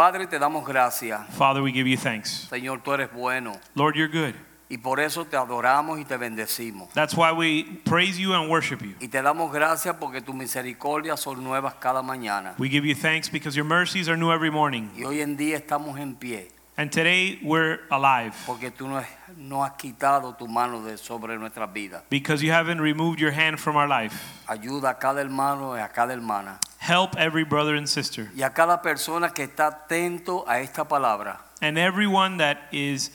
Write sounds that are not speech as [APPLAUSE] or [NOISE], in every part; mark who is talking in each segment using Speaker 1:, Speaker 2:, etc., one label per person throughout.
Speaker 1: Padre, te damos gracias.
Speaker 2: Father, we give you thanks.
Speaker 1: Señor, tú eres bueno.
Speaker 2: Lord, you're good.
Speaker 1: Y por eso te adoramos y te bendecimos.
Speaker 2: That's why we praise you and worship you.
Speaker 1: Y te damos gracias porque tus misericordias son nuevas cada mañana.
Speaker 2: We give you thanks because your mercies are new every morning.
Speaker 1: Y hoy en día estamos en pie
Speaker 2: And today we're alive
Speaker 1: porque tú no, no has quitado tu mano de sobre nuestras vidas.
Speaker 2: because you haven't removed your hand from our life.
Speaker 1: Ayuda a cada hermano y a cada hermana.
Speaker 2: Help every brother and sister
Speaker 1: Y a cada persona que está atento a esta palabra.
Speaker 2: and everyone that is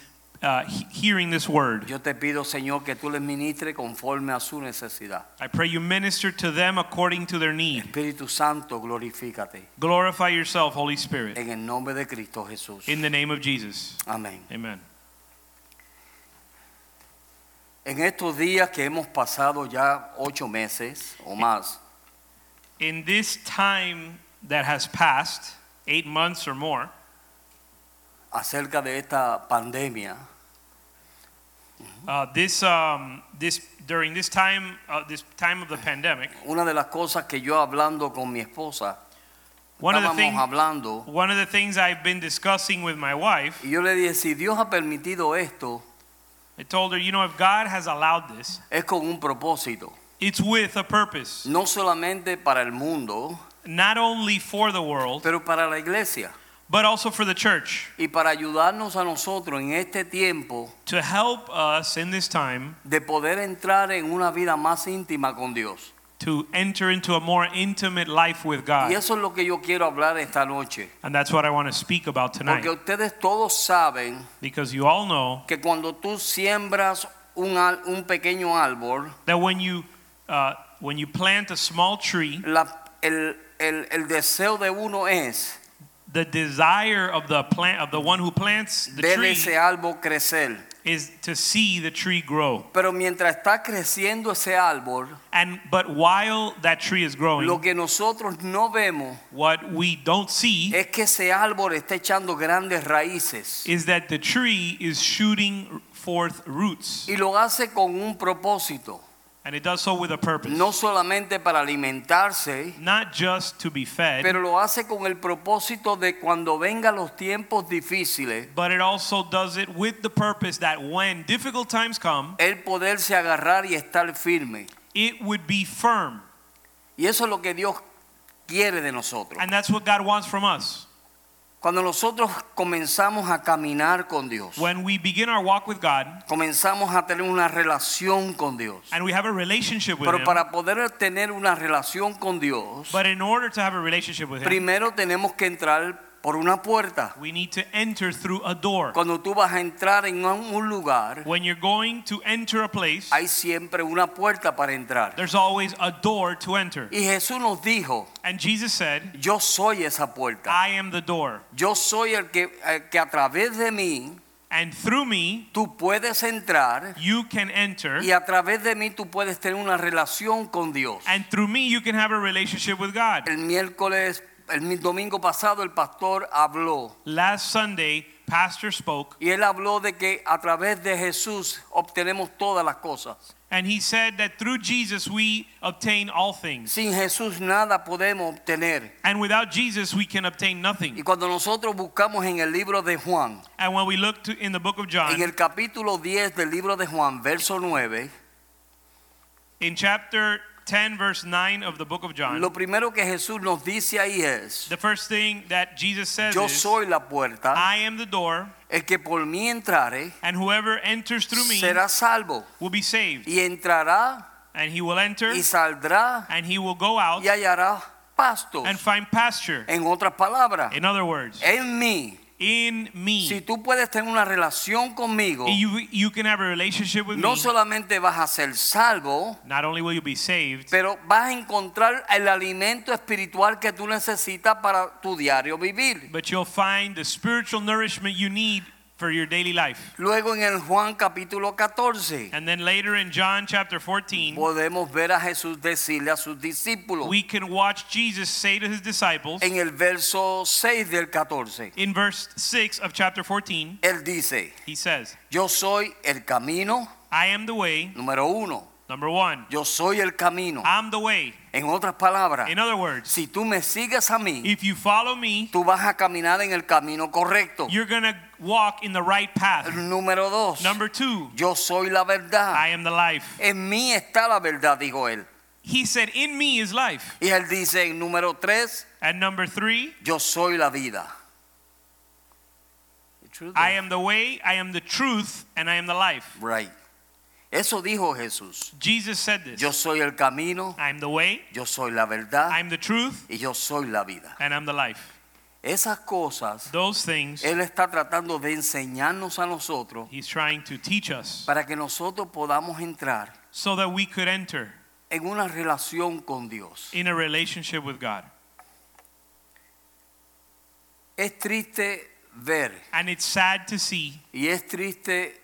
Speaker 2: uh, hearing this word.
Speaker 1: Yo te pido, Señor, que tú les ministres conforme a su necesidad.
Speaker 2: I pray you minister to them according to their need.
Speaker 1: Espíritu Santo, glorifícate.
Speaker 2: Glorify yourself, Holy Spirit,
Speaker 1: En el nombre de Cristo Jesús.
Speaker 2: in the name of Jesus.
Speaker 1: Amén.
Speaker 2: Amen.
Speaker 1: En estos días que hemos pasado ya ocho meses o más,
Speaker 2: In this time that has passed, eight months or more,
Speaker 1: acerca de esta pandemia,
Speaker 2: Uh, this um, this during this time uh, this time of the pandemic,
Speaker 1: una de las cosas que yo hablando con mi esposa,
Speaker 2: one of the
Speaker 1: estábamos
Speaker 2: things
Speaker 1: hablando,
Speaker 2: one of the things I've been discussing with my wife,
Speaker 1: y yo le dije, si Dios ha permitido esto,
Speaker 2: I told her, you know, if God has allowed this,
Speaker 1: es con un propósito,
Speaker 2: it's with a purpose,
Speaker 1: no solamente para el mundo,
Speaker 2: not only for the world,
Speaker 1: pero para la iglesia,
Speaker 2: but also for the church,
Speaker 1: y para ayudarnos a nosotros en este tiempo
Speaker 2: to help us in this time
Speaker 1: de poder entrar en una vida más íntima con Dios.
Speaker 2: to enter into a more intimate life with
Speaker 1: Y
Speaker 2: God.
Speaker 1: eso es lo que yo quiero hablar esta noche,
Speaker 2: And that's what I want to speak about tonight,
Speaker 1: porque ustedes todos saben
Speaker 2: because you all know
Speaker 1: que cuando tú siembras un, un pequeño árbol,
Speaker 2: that when you uh, when you plant a small tree,
Speaker 1: la- el, el- el deseo de uno es
Speaker 2: the desire of the plant of the one who plants the tree
Speaker 1: ese árbol crecer.
Speaker 2: is to see the tree grow.
Speaker 1: Pero mientras está creciendo ese árbol,
Speaker 2: And but while that tree is growing,
Speaker 1: lo que nosotros no vemos
Speaker 2: what we don't see
Speaker 1: es que ese árbol está echando grandes raíces
Speaker 2: is that the tree is shooting forth roots,
Speaker 1: y lo hace con un propósito,
Speaker 2: and it does so with a purpose.
Speaker 1: no solamente para alimentarse,
Speaker 2: Not just to be fed,
Speaker 1: pero lo hace con el propósito de cuando vengan los tiempos difíciles,
Speaker 2: but it also does it with the purpose that when difficult times come,
Speaker 1: el poderse agarrar y estar firme.
Speaker 2: it would be firm.
Speaker 1: Y eso es lo que Dios quiere de nosotros.
Speaker 2: And that's what God wants from us.
Speaker 1: Cuando nosotros comenzamos a caminar con Dios,
Speaker 2: When we begin our walk with God
Speaker 1: comenzamos a tener una relación con Dios.
Speaker 2: and we have a relationship with
Speaker 1: Pero
Speaker 2: Him,
Speaker 1: para poder tener una relación con Dios,
Speaker 2: but in order to have a relationship with Him,
Speaker 1: primero tenemos que entrar por una puerta.
Speaker 2: we need to enter through a door.
Speaker 1: Cuando tú vas a entrar en un lugar,
Speaker 2: When you're going to enter a place,
Speaker 1: hay siempre una puerta para entrar.
Speaker 2: there's always a door to enter.
Speaker 1: Y Jesús nos dijo,
Speaker 2: And Jesus said,
Speaker 1: yo soy esa puerta.
Speaker 2: I am the door.
Speaker 1: Yo soy el que, el que a través de mí
Speaker 2: And through me,
Speaker 1: tú puedes entrar
Speaker 2: you can enter.
Speaker 1: y a través de mí tú puedes tener una relación con Dios.
Speaker 2: And through me, you can have a relationship with God.
Speaker 1: El miércoles, el mi- domingo pasado el pastor habló
Speaker 2: Last Sunday, Pastor spoke,
Speaker 1: y él habló de que a través de Jesús obtenemos todas las cosas.
Speaker 2: and he said that through Jesus, we obtain all things.
Speaker 1: Sin Jesús nada podemos obtener.
Speaker 2: And without Jesus, we can obtain
Speaker 1: Y
Speaker 2: nothing.
Speaker 1: cuando nosotros buscamos en el libro de Juan,
Speaker 2: And when we look to, in the book of
Speaker 1: en
Speaker 2: John,
Speaker 1: el capítulo 10 del libro de Juan, verso 9,
Speaker 2: in chapter 10, verse 9 of the book of John,
Speaker 1: lo primero que Jesús nos dice ahí es,
Speaker 2: the first thing that Jesus says
Speaker 1: yo
Speaker 2: is,
Speaker 1: soy la puerta,
Speaker 2: I am the door,
Speaker 1: el que por mí entrare
Speaker 2: and whoever enters through me
Speaker 1: será salvo
Speaker 2: will be saved.
Speaker 1: y entrará
Speaker 2: And he will enter,
Speaker 1: y saldrá
Speaker 2: and he will go out
Speaker 1: y hallará pastos.
Speaker 2: and find pasture.
Speaker 1: En otras palabras,
Speaker 2: In other words,
Speaker 1: en mí,
Speaker 2: in me.
Speaker 1: si tú puedes tener una relación conmigo,
Speaker 2: You, you can have a relationship with
Speaker 1: no
Speaker 2: me.
Speaker 1: solamente vas a ser salvo,
Speaker 2: Not only will you be saved,
Speaker 1: pero vas a encontrar el alimento espiritual que tú necesitas para tu diario vivir.
Speaker 2: but you'll find the spiritual nourishment you need for your daily life.
Speaker 1: Luego en el Juan capítulo 14
Speaker 2: And then later in John chapter 14,
Speaker 1: podemos ver a Jesús decirle a sus discípulos
Speaker 2: we can watch Jesus say to his disciples
Speaker 1: en el verso 6 del 14.
Speaker 2: in verse 6 of chapter 14,
Speaker 1: Él dice,
Speaker 2: he says,
Speaker 1: yo soy el camino,
Speaker 2: I am the way,
Speaker 1: número uno,
Speaker 2: number one.
Speaker 1: yo soy el camino.
Speaker 2: I'm the way.
Speaker 1: En otras palabras,
Speaker 2: In other words,
Speaker 1: si tú me sigues a mí,
Speaker 2: if you follow me,
Speaker 1: tú vas a caminar en el camino correcto.
Speaker 2: you're to walk in the right path.
Speaker 1: Número dos,
Speaker 2: Number two,
Speaker 1: yo soy la verdad.
Speaker 2: I am the life.
Speaker 1: En mí está la verdad, dijo él.
Speaker 2: He said, In me is life.
Speaker 1: Y él dice en número tres,
Speaker 2: And number three,
Speaker 1: yo soy la vida.
Speaker 2: I am the way, I am the truth, and I am the life.
Speaker 1: Right. Eso dijo Jesús.
Speaker 2: Jesus said this
Speaker 1: Yo soy el camino,
Speaker 2: I am the way,
Speaker 1: yo soy la verdad
Speaker 2: I am the truth,
Speaker 1: y yo soy la vida.
Speaker 2: and I'm the life.
Speaker 1: Esas cosas
Speaker 2: Those things
Speaker 1: Él está tratando de enseñarnos a nosotros
Speaker 2: He's trying to teach us
Speaker 1: para que nosotros podamos entrar
Speaker 2: so that we could enter
Speaker 1: en una relación con Dios.
Speaker 2: in a relationship with God.
Speaker 1: Es triste ver
Speaker 2: And it's sad to see,
Speaker 1: y es triste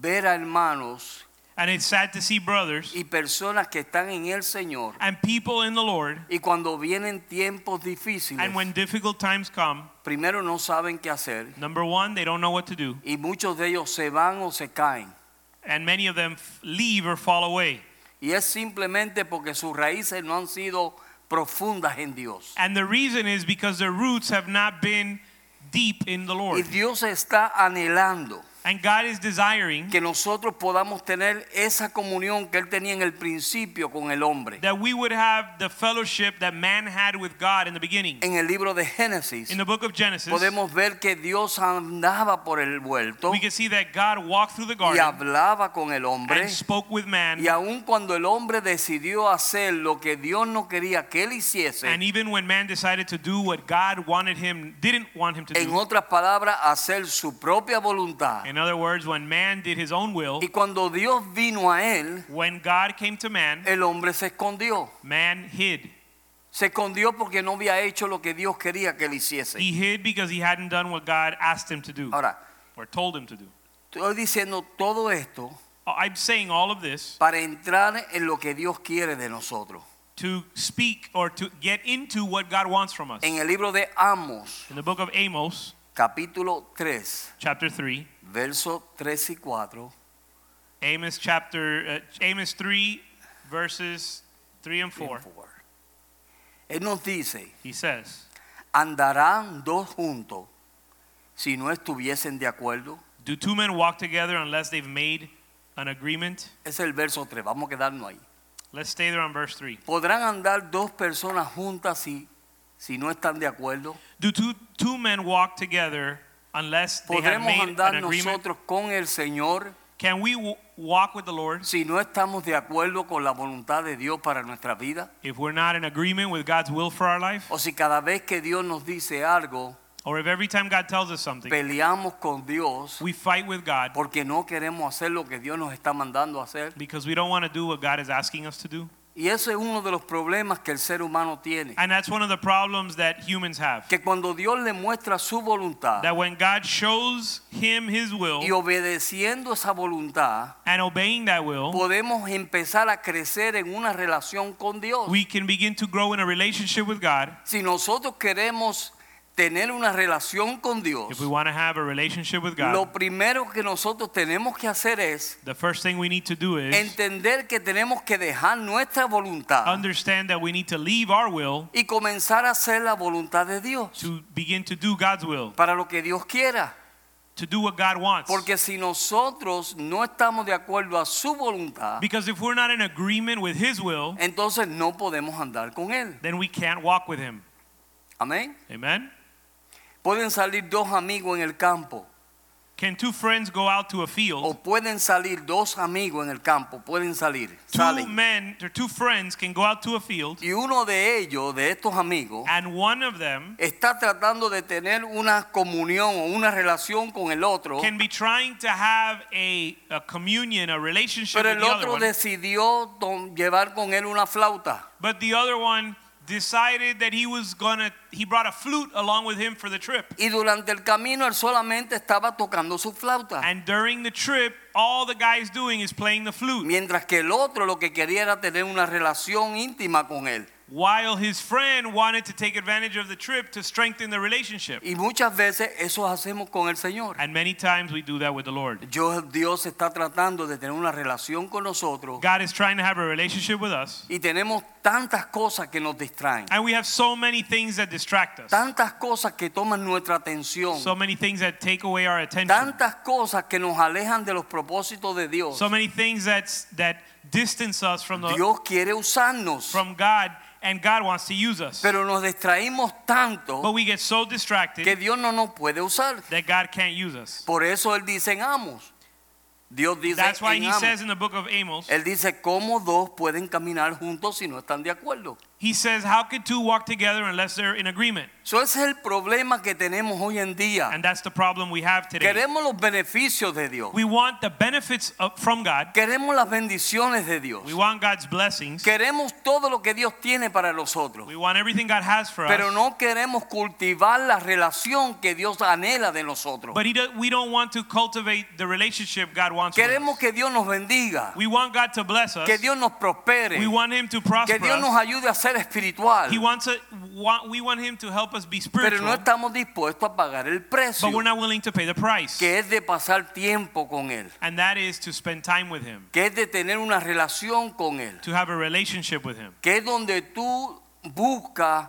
Speaker 1: ver a hermanos
Speaker 2: and it's sad to see brothers
Speaker 1: y personas que están en el Señor
Speaker 2: and people in the Lord,
Speaker 1: y cuando vienen tiempos difíciles,
Speaker 2: and when difficult times come,
Speaker 1: primero no saben qué hacer
Speaker 2: number one, they don't know what to do,
Speaker 1: y muchos de ellos se van o se caen.
Speaker 2: and many of them leave or fall away.
Speaker 1: Y es simplemente porque sus raíces no han sido profundas en Dios.
Speaker 2: And the reason is because their roots have not been deep in the
Speaker 1: Y
Speaker 2: Lord.
Speaker 1: Dios está anhelando
Speaker 2: And God is desiring
Speaker 1: que nosotros podamos tener esa comunión que Él tenía en el principio con el hombre.
Speaker 2: that we would have the fellowship that man had with God in the beginning.
Speaker 1: En el libro de Génesis
Speaker 2: In the book of Genesis,
Speaker 1: podemos ver que Dios andaba por el huerto
Speaker 2: we can see that God walked through the
Speaker 1: y
Speaker 2: garden
Speaker 1: hablaba con el hombre.
Speaker 2: and spoke with man.
Speaker 1: Y aun cuando el hombre decidió hacer lo que Dios no quería que él hiciese,
Speaker 2: And even when man decided to do what God wanted him, didn't want him to
Speaker 1: en
Speaker 2: do.
Speaker 1: otras palabras, hacer su propia voluntad.
Speaker 2: In other words, when man did his own will,
Speaker 1: Y cuando Dios vino a él,
Speaker 2: when God came to man,
Speaker 1: el hombre se escondió.
Speaker 2: man hid.
Speaker 1: Se escondió porque no había hecho lo que Dios quería que él hiciese.
Speaker 2: He hid because he hadn't done what God asked him to do
Speaker 1: Ahora,
Speaker 2: or told him to do.
Speaker 1: estoy diciendo todo esto uh,
Speaker 2: I'm saying all of this
Speaker 1: para entrar en lo que Dios quiere de nosotros.
Speaker 2: to speak or to get into what God wants from us.
Speaker 1: En el libro de Amos,
Speaker 2: In the book of Amos,
Speaker 1: capítulo 3,
Speaker 2: chapter 3,
Speaker 1: versos 3 y 4,
Speaker 2: Amos chapter uh, Amos 3 verses 3 and 4.
Speaker 1: él nos dice,
Speaker 2: He says,
Speaker 1: ¿andarán dos juntos si no estuviesen de acuerdo?
Speaker 2: "Do two men walk together unless they've made an agreement?"
Speaker 1: Es el verso 3, vamos a quedarnos ahí.
Speaker 2: Let's stay there on verse 3.
Speaker 1: ¿Podrán andar dos personas juntas si, si no están de acuerdo?
Speaker 2: Do two two men walk together unless they have
Speaker 1: ¿Podremos
Speaker 2: made
Speaker 1: andar
Speaker 2: an agreement?
Speaker 1: nosotros con el Señor
Speaker 2: Can we w- walk with the Lord
Speaker 1: si no estamos de acuerdo con la voluntad de Dios para nuestra vida?
Speaker 2: if we're not in agreement with God's will for our life?
Speaker 1: O si cada vez que Dios nos dice algo,
Speaker 2: Or if every time God tells us something,
Speaker 1: peleamos con Dios
Speaker 2: we fight with God
Speaker 1: porque no queremos hacer lo que Dios nos está mandando a hacer.
Speaker 2: because we don't want to do what God is asking us to do?
Speaker 1: Y eso es uno de los problemas que el ser humano tiene.
Speaker 2: And that's one of the problems that humans have.
Speaker 1: Que cuando Dios le muestra su voluntad
Speaker 2: That when God shows him his will
Speaker 1: y obedeciendo esa voluntad,
Speaker 2: and obeying that will,
Speaker 1: podemos empezar a crecer en una relación con Dios.
Speaker 2: we can begin to grow in a relationship with God.
Speaker 1: Si nosotros queremos tener una relación con Dios,
Speaker 2: If we want to have a relationship with God,
Speaker 1: lo primero que nosotros tenemos que hacer es
Speaker 2: the first thing we need to do is
Speaker 1: entender que tenemos que dejar nuestra voluntad
Speaker 2: understand that we need to leave our will
Speaker 1: y comenzar a hacer la voluntad de Dios
Speaker 2: to begin to do God's will,
Speaker 1: para lo que Dios quiera.
Speaker 2: to do what God wants.
Speaker 1: Porque si nosotros no estamos de acuerdo a su voluntad,
Speaker 2: Because if we're not in agreement with his will,
Speaker 1: entonces no podemos andar con Él.
Speaker 2: then we can't walk with him.
Speaker 1: Amén.
Speaker 2: Amen?
Speaker 1: Pueden salir dos amigos en el campo
Speaker 2: Can two friends go out to a
Speaker 1: o
Speaker 2: field?
Speaker 1: pueden salir dos amigos en el campo, pueden salir,
Speaker 2: Two
Speaker 1: salen.
Speaker 2: men or two friends can go out to a field,
Speaker 1: Y uno de ellos, de estos amigos,
Speaker 2: and one of them
Speaker 1: está tratando de tener una comunión o una relación con el otro,
Speaker 2: can be trying to have a, a communion, a relationship
Speaker 1: pero
Speaker 2: with
Speaker 1: el
Speaker 2: the other
Speaker 1: otro decidió llevar con él una flauta.
Speaker 2: but the other one decided that he was gonna he brought a flute along with him for the trip.
Speaker 1: Y durante el camino él solamente estaba tocando su flauta.
Speaker 2: And during the trip, all the guy's doing is playing the flute.
Speaker 1: Mientras que el otro lo que quería era tener una relación íntima con él.
Speaker 2: While his friend wanted to take advantage of the trip to strengthen the relationship.
Speaker 1: Y muchas veces eso hacemos con el Señor.
Speaker 2: And many times we do that with the Lord.
Speaker 1: Yo, Dios está tratando de tener una relación con nosotros
Speaker 2: God is trying to have a relationship with us.
Speaker 1: y tenemos tantas cosas que nos distraen,
Speaker 2: And we have so many things that distract us.
Speaker 1: tantas cosas que toman nuestra atención,
Speaker 2: So many things that take away our attention.
Speaker 1: tantas cosas que nos alejan de los propósitos de Dios.
Speaker 2: So many things that that distance us from the
Speaker 1: Dios quiere usarnos,
Speaker 2: from God and God wants to use us.
Speaker 1: pero nos distraímos
Speaker 2: But we get so
Speaker 1: que
Speaker 2: distracted
Speaker 1: Dios no nos puede usar.
Speaker 2: that God can't use us.
Speaker 1: Por eso Él dice en Amos. Dios dice
Speaker 2: That's why
Speaker 1: en
Speaker 2: he
Speaker 1: Amos.
Speaker 2: says in the book of Amos,
Speaker 1: Él dice cómo dos pueden caminar juntos si no están de acuerdo.
Speaker 2: He says, How could two walk together unless they're in agreement?
Speaker 1: So ese es el problema que tenemos hoy en día.
Speaker 2: And that's the problem we have today.
Speaker 1: Queremos los beneficios de Dios.
Speaker 2: We want the benefits of, from God.
Speaker 1: Queremos las bendiciones de Dios.
Speaker 2: We want God's blessings.
Speaker 1: Queremos todo lo que Dios tiene para nosotros.
Speaker 2: We want everything God has for
Speaker 1: Pero
Speaker 2: us.
Speaker 1: no queremos cultivar la relación que Dios anhela de nosotros.
Speaker 2: But do, we don't want to cultivate the relationship God wants
Speaker 1: Queremos que Dios nos bendiga.
Speaker 2: We want God to bless us.
Speaker 1: Que Dios nos prospere.
Speaker 2: We want him to
Speaker 1: Que
Speaker 2: prosper
Speaker 1: Dios nos ayude a ser espiritual.
Speaker 2: He wants a, want, we want him to help us be
Speaker 1: Pero no
Speaker 2: spiritual.
Speaker 1: estamos dispuestos a pagar el precio.
Speaker 2: But we're not willing to pay the price.
Speaker 1: Que es de pasar tiempo con Él.
Speaker 2: And that is to spend time with him,
Speaker 1: Que es de tener una relación con Él.
Speaker 2: to have a relationship with him.
Speaker 1: que es donde tú buscas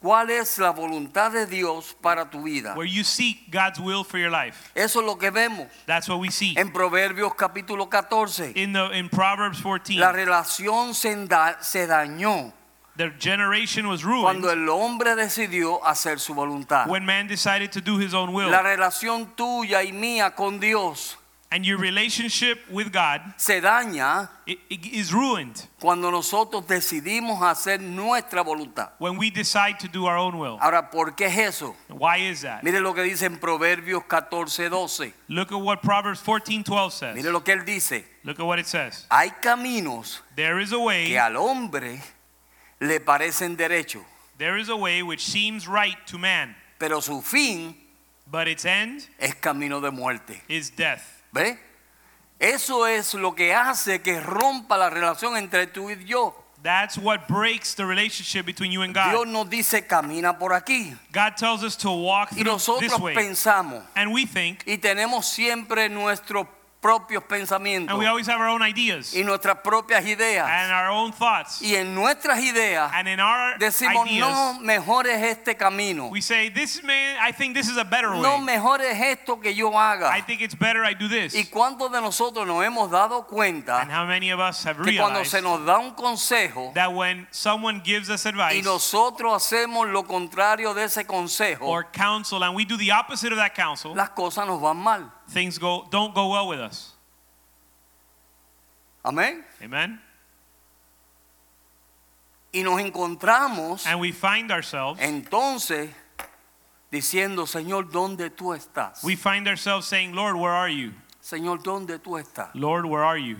Speaker 1: cuál es la voluntad de Dios para tu vida.
Speaker 2: Where you seek God's will for your life.
Speaker 1: Eso es lo que vemos
Speaker 2: That's what we see.
Speaker 1: en Proverbios capítulo 14.
Speaker 2: In the in Proverbs 14,
Speaker 1: La relación se, da- se dañó
Speaker 2: the generation was ruined
Speaker 1: cuando el hombre decidió hacer su voluntad.
Speaker 2: when man decided to do his own will.
Speaker 1: La relación tuya y mía con Dios
Speaker 2: And your relationship with God
Speaker 1: se daña
Speaker 2: i- i- is ruined
Speaker 1: cuando nosotros decidimos hacer nuestra voluntad.
Speaker 2: when we decide to do our own will.
Speaker 1: Ahora, ¿por qué es eso?
Speaker 2: Why is that?
Speaker 1: Mire lo que dice en Proverbios 14, 12.
Speaker 2: Look at what Proverbs 14:12 says.
Speaker 1: Mire lo que él dice.
Speaker 2: Look at what it says.
Speaker 1: Hay caminos
Speaker 2: There is a way,
Speaker 1: que al hombre le parecen derechos,
Speaker 2: there is a way which seems right to man,
Speaker 1: pero su fin
Speaker 2: but its end
Speaker 1: es camino de muerte.
Speaker 2: is death.
Speaker 1: ¿Ve? Eso es lo que hace que rompa la relación entre tú y yo.
Speaker 2: That's what breaks the relationship between you and
Speaker 1: Dios
Speaker 2: God.
Speaker 1: nos dice camina por aquí
Speaker 2: God tells us to walk
Speaker 1: y
Speaker 2: through
Speaker 1: nosotros
Speaker 2: this way.
Speaker 1: pensamos
Speaker 2: And we think,
Speaker 1: y tenemos siempre nuestros propios pensamientos
Speaker 2: and we always have our own ideas
Speaker 1: y nuestras propias ideas.
Speaker 2: and our own thoughts.
Speaker 1: Y en nuestras ideas
Speaker 2: And in our
Speaker 1: decimos, no, mejor es este camino.
Speaker 2: we say, this man, I think this is a better
Speaker 1: No,
Speaker 2: way.
Speaker 1: mejor es esto que yo haga.
Speaker 2: I think it's better I do this.
Speaker 1: ¿Y cuántos de nosotros nos hemos dado cuenta
Speaker 2: And how many of us have
Speaker 1: que cuando se nos da un consejo
Speaker 2: that when someone gives us
Speaker 1: y
Speaker 2: advice
Speaker 1: nosotros hacemos lo contrario de ese consejo,
Speaker 2: or counsel and we do the opposite of that counsel,
Speaker 1: las cosas nos van mal?
Speaker 2: Things go don't go well with us.
Speaker 1: Amén.
Speaker 2: Amen.
Speaker 1: Y nos encontramos
Speaker 2: And we find ourselves
Speaker 1: entonces diciendo, Señor, ¿dónde tú estás?
Speaker 2: we find ourselves saying, Lord, where are you?
Speaker 1: Señor, ¿dónde tú estás?
Speaker 2: Lord, where are you?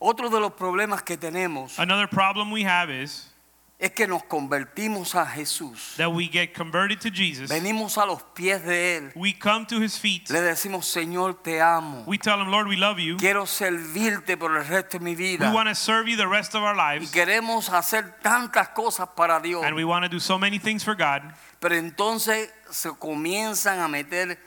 Speaker 1: Otro de los problemas que tenemos
Speaker 2: Another problem we have is
Speaker 1: es que nos convertimos a Jesús.
Speaker 2: that we get converted to Jesus.
Speaker 1: Venimos a los pies de Él.
Speaker 2: We come to his feet.
Speaker 1: Le decimos, Señor, te amo.
Speaker 2: We tell him, Lord, we love you.
Speaker 1: Quiero servirte por el resto de mi
Speaker 2: We
Speaker 1: vida.
Speaker 2: want to serve you the rest of our
Speaker 1: Y
Speaker 2: lives.
Speaker 1: queremos hacer tantas cosas para Dios.
Speaker 2: And we want to do so many things for God.
Speaker 1: Pero entonces se comienzan a meter